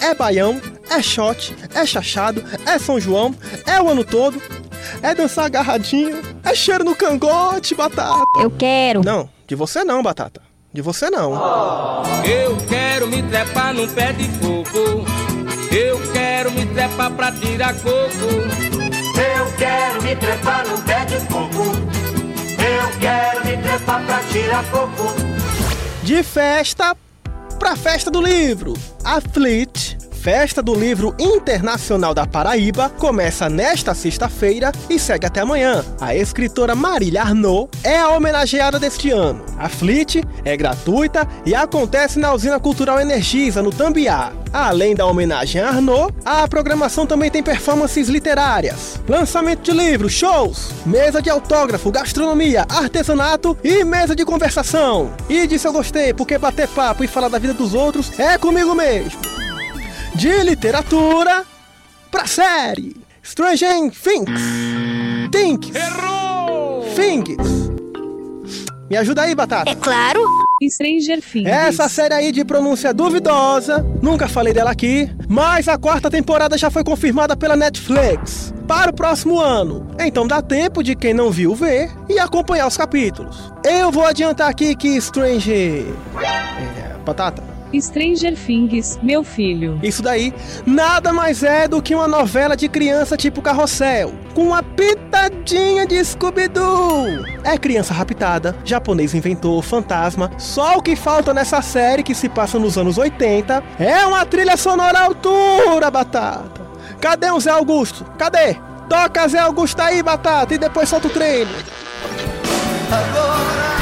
Speaker 26: É baião, é shot, é chachado, é São João, é o ano todo, é dançar agarradinho, é cheiro no cangote, Batata!
Speaker 28: Eu quero!
Speaker 26: Não, de você não, Batata. De você não.
Speaker 25: Eu quero me trepar num pé de coco Eu quero me trepar pra tirar coco eu quero me trepar no pé de coco. Eu quero me trepar pra tirar coco.
Speaker 26: De festa pra festa do livro. A Fleet Festa do Livro Internacional da Paraíba começa nesta sexta-feira e segue até amanhã. A escritora Marília Arnaud é a homenageada deste ano. A Fleet é gratuita e acontece na Usina Cultural Energisa, no Tambiá. Além da homenagem a Arnaud, a programação também tem performances literárias, lançamento de livros, shows, mesa de autógrafo, gastronomia, artesanato e mesa de conversação. E disse eu gostei, porque bater papo e falar da vida dos outros é comigo mesmo de literatura pra série Stranger Things. Things. Errou! Things. Me ajuda aí, Batata.
Speaker 28: É claro. Stranger Things.
Speaker 26: Essa série aí de pronúncia duvidosa, nunca falei dela aqui, mas a quarta temporada já foi confirmada pela Netflix para o próximo ano. Então dá tempo de quem não viu ver e acompanhar os capítulos. Eu vou adiantar aqui que Stranger. É, batata
Speaker 28: Stranger Things, meu filho.
Speaker 26: Isso daí nada mais é do que uma novela de criança tipo Carrossel, com uma pitadinha de Scooby-Doo. É criança raptada, japonês inventor, fantasma. Só o que falta nessa série que se passa nos anos 80 é uma trilha sonora altura, batata. Cadê o Zé Augusto? Cadê? Toca Zé Augusto aí, batata, e depois solta o treino. Agora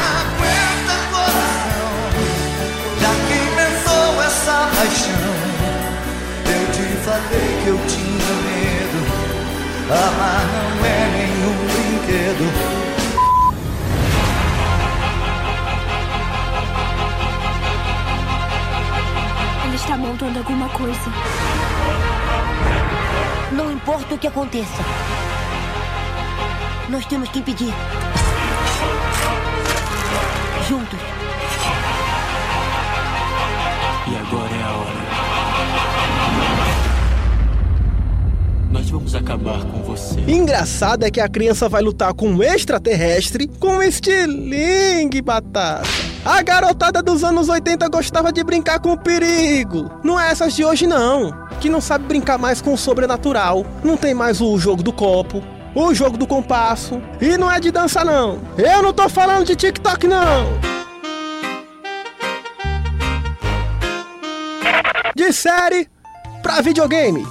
Speaker 25: paixão. Eu te falei que eu tinha medo. Amar não é nenhum brinquedo.
Speaker 28: Ele está montando alguma coisa. Não importa o que aconteça. Nós temos que impedir. Juntos.
Speaker 25: E agora é a hora. Nós vamos acabar com você.
Speaker 26: Engraçado é que a criança vai lutar com um extraterrestre com estilingue, batata. A garotada dos anos 80 gostava de brincar com o perigo. Não é essas de hoje, não. Que não sabe brincar mais com o sobrenatural. Não tem mais o jogo do copo, o jogo do compasso. E não é de dança, não. Eu não tô falando de TikTok, não. De série pra videogame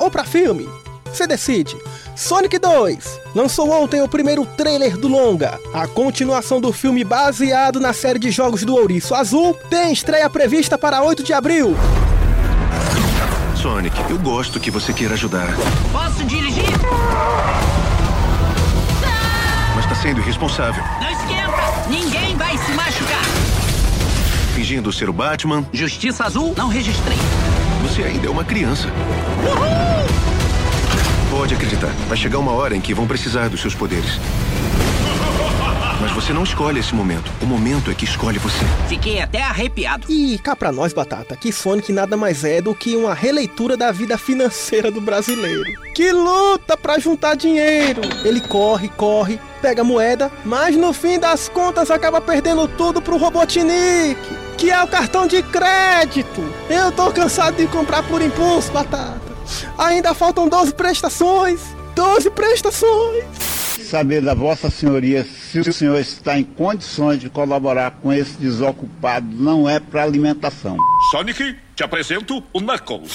Speaker 26: ou pra filme, você decide. Sonic 2 lançou ontem o primeiro trailer do longa. A continuação do filme baseado na série de jogos do Ouriço Azul tem estreia prevista para 8 de abril.
Speaker 29: Sonic, eu gosto que você queira ajudar.
Speaker 25: Posso dirigir?
Speaker 29: Mas tá sendo irresponsável.
Speaker 25: Não esquenta! Ninguém vai se machucar!
Speaker 29: fingindo ser o Batman.
Speaker 25: Justiça Azul, não registrei.
Speaker 29: Você ainda é uma criança. Uhul! Pode acreditar, vai chegar uma hora em que vão precisar dos seus poderes. Mas você não escolhe esse momento. O momento é que escolhe você.
Speaker 25: Fiquei até arrepiado.
Speaker 26: E cá pra nós, Batata, que Sonic nada mais é do que uma releitura da vida financeira do brasileiro. Que luta pra juntar dinheiro. Ele corre, corre, pega moeda, mas no fim das contas acaba perdendo tudo pro Robotnik que é o cartão de crédito. Eu tô cansado de comprar por impulso, batata. Ainda faltam 12 prestações. 12 prestações.
Speaker 30: Saber da Vossa Senhoria se o senhor está em condições de colaborar com esse desocupado não é para alimentação.
Speaker 22: Sonic, te apresento o Knuckles.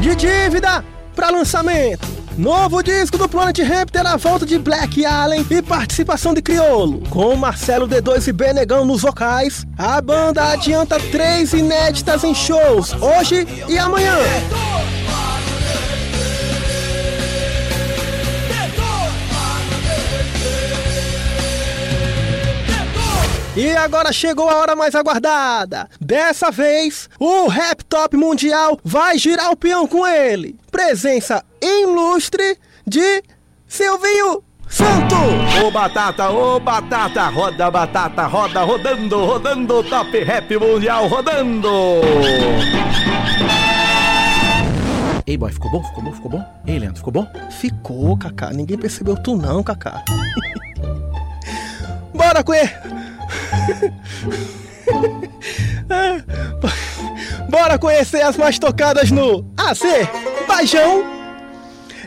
Speaker 26: De dívida para lançamento Novo disco do Planet Ramp terá volta de Black Allen e participação de Criolo. Com Marcelo D2 e Benegão nos vocais, a banda adianta três inéditas em shows, hoje e amanhã. E agora chegou a hora mais aguardada. Dessa vez, o Rap Top Mundial vai girar o peão com ele. Presença ilustre de Silvinho Santo!
Speaker 31: Ô batata, ô batata, roda batata, roda rodando, rodando, top rap mundial rodando!
Speaker 24: Ei, boy, ficou bom? Ficou bom? Ficou bom? Ei, Leandro, ficou bom?
Speaker 26: Ficou, Kaká. Ninguém percebeu tu não, Kaká. *laughs* Bora, Cue! *laughs* Bora conhecer as mais tocadas no AC.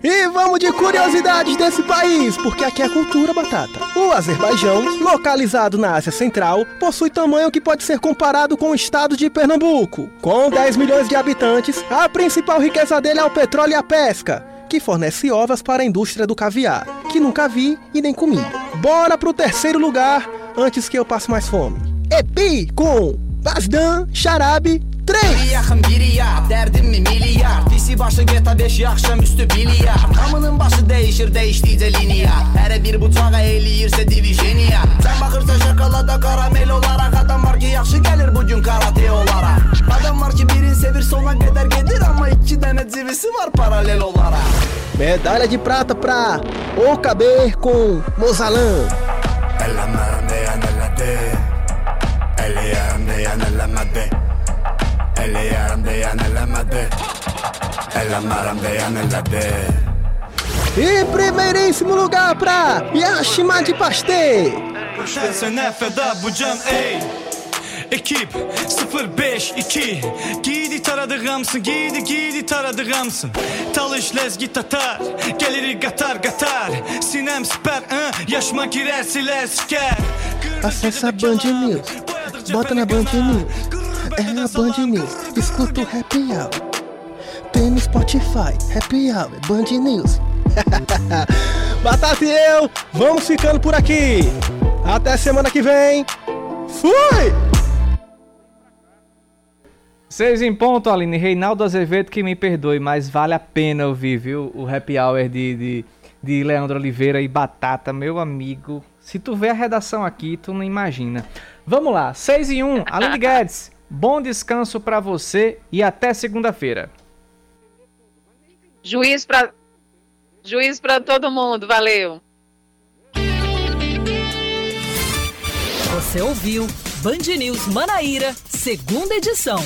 Speaker 26: E vamos de curiosidades desse país, porque aqui é cultura batata. O Azerbaijão, localizado na Ásia Central, possui tamanho que pode ser comparado com o estado de Pernambuco. Com 10 milhões de habitantes, a principal riqueza dele é o petróleo e a pesca que fornece ovas para a indústria do caviar, que nunca vi e nem comi. Bora pro terceiro lugar, antes que eu passe mais fome. Epi com Bazdan Şarabi 3
Speaker 32: Bir yakın biri ya derdim mi milyar Pisi başı GTA 5 akşamüstü bilyar Kamının başı değişir değiştiğince linear Her bir bıçağa eğilirse divijeniya Sen bakırsa karamel olarak Adam var ki yaxşı gelir bugün karate olarak Adam var ki birini sevir sona kadar gelir Ama iki tane civisi var paralel olarak
Speaker 26: Medalha de prata pra OKB com Mozalan
Speaker 32: Ellemeyen diyen elledi Elleyen diyen ellemedi Elleyen diyen ellemedi Ellemeyen diyen elledi
Speaker 26: E primeiríssimo lugar pra Yashima de Pastê.
Speaker 32: Sen feda bu can ey Ekip 052 Giydi taradığımsın Giydi giydi taradığımsın Talış lezgi tatar. Gelir gatar gatar Sinem siper uh, Yaşma girer siler siker
Speaker 26: Acessa a Band News Bota na Band News É na Band News Escuta o Happy Hour. Tem no Spotify Happy Hour. Band News *laughs* Batata e eu. Vamos ficando por aqui. Até semana que vem. Fui!
Speaker 2: Seis em ponto, Aline. Reinaldo Azevedo, que me perdoe, mas vale a pena ouvir, viu? O happy hour de, de, de Leandro Oliveira e Batata, meu amigo. Se tu vê a redação aqui, tu não imagina. Vamos lá, 6 e 1, Aline Guedes, *laughs* bom descanso para você e até segunda-feira.
Speaker 3: Juiz para Juiz para todo mundo, valeu.
Speaker 1: Você ouviu Band News Manaíra, segunda edição.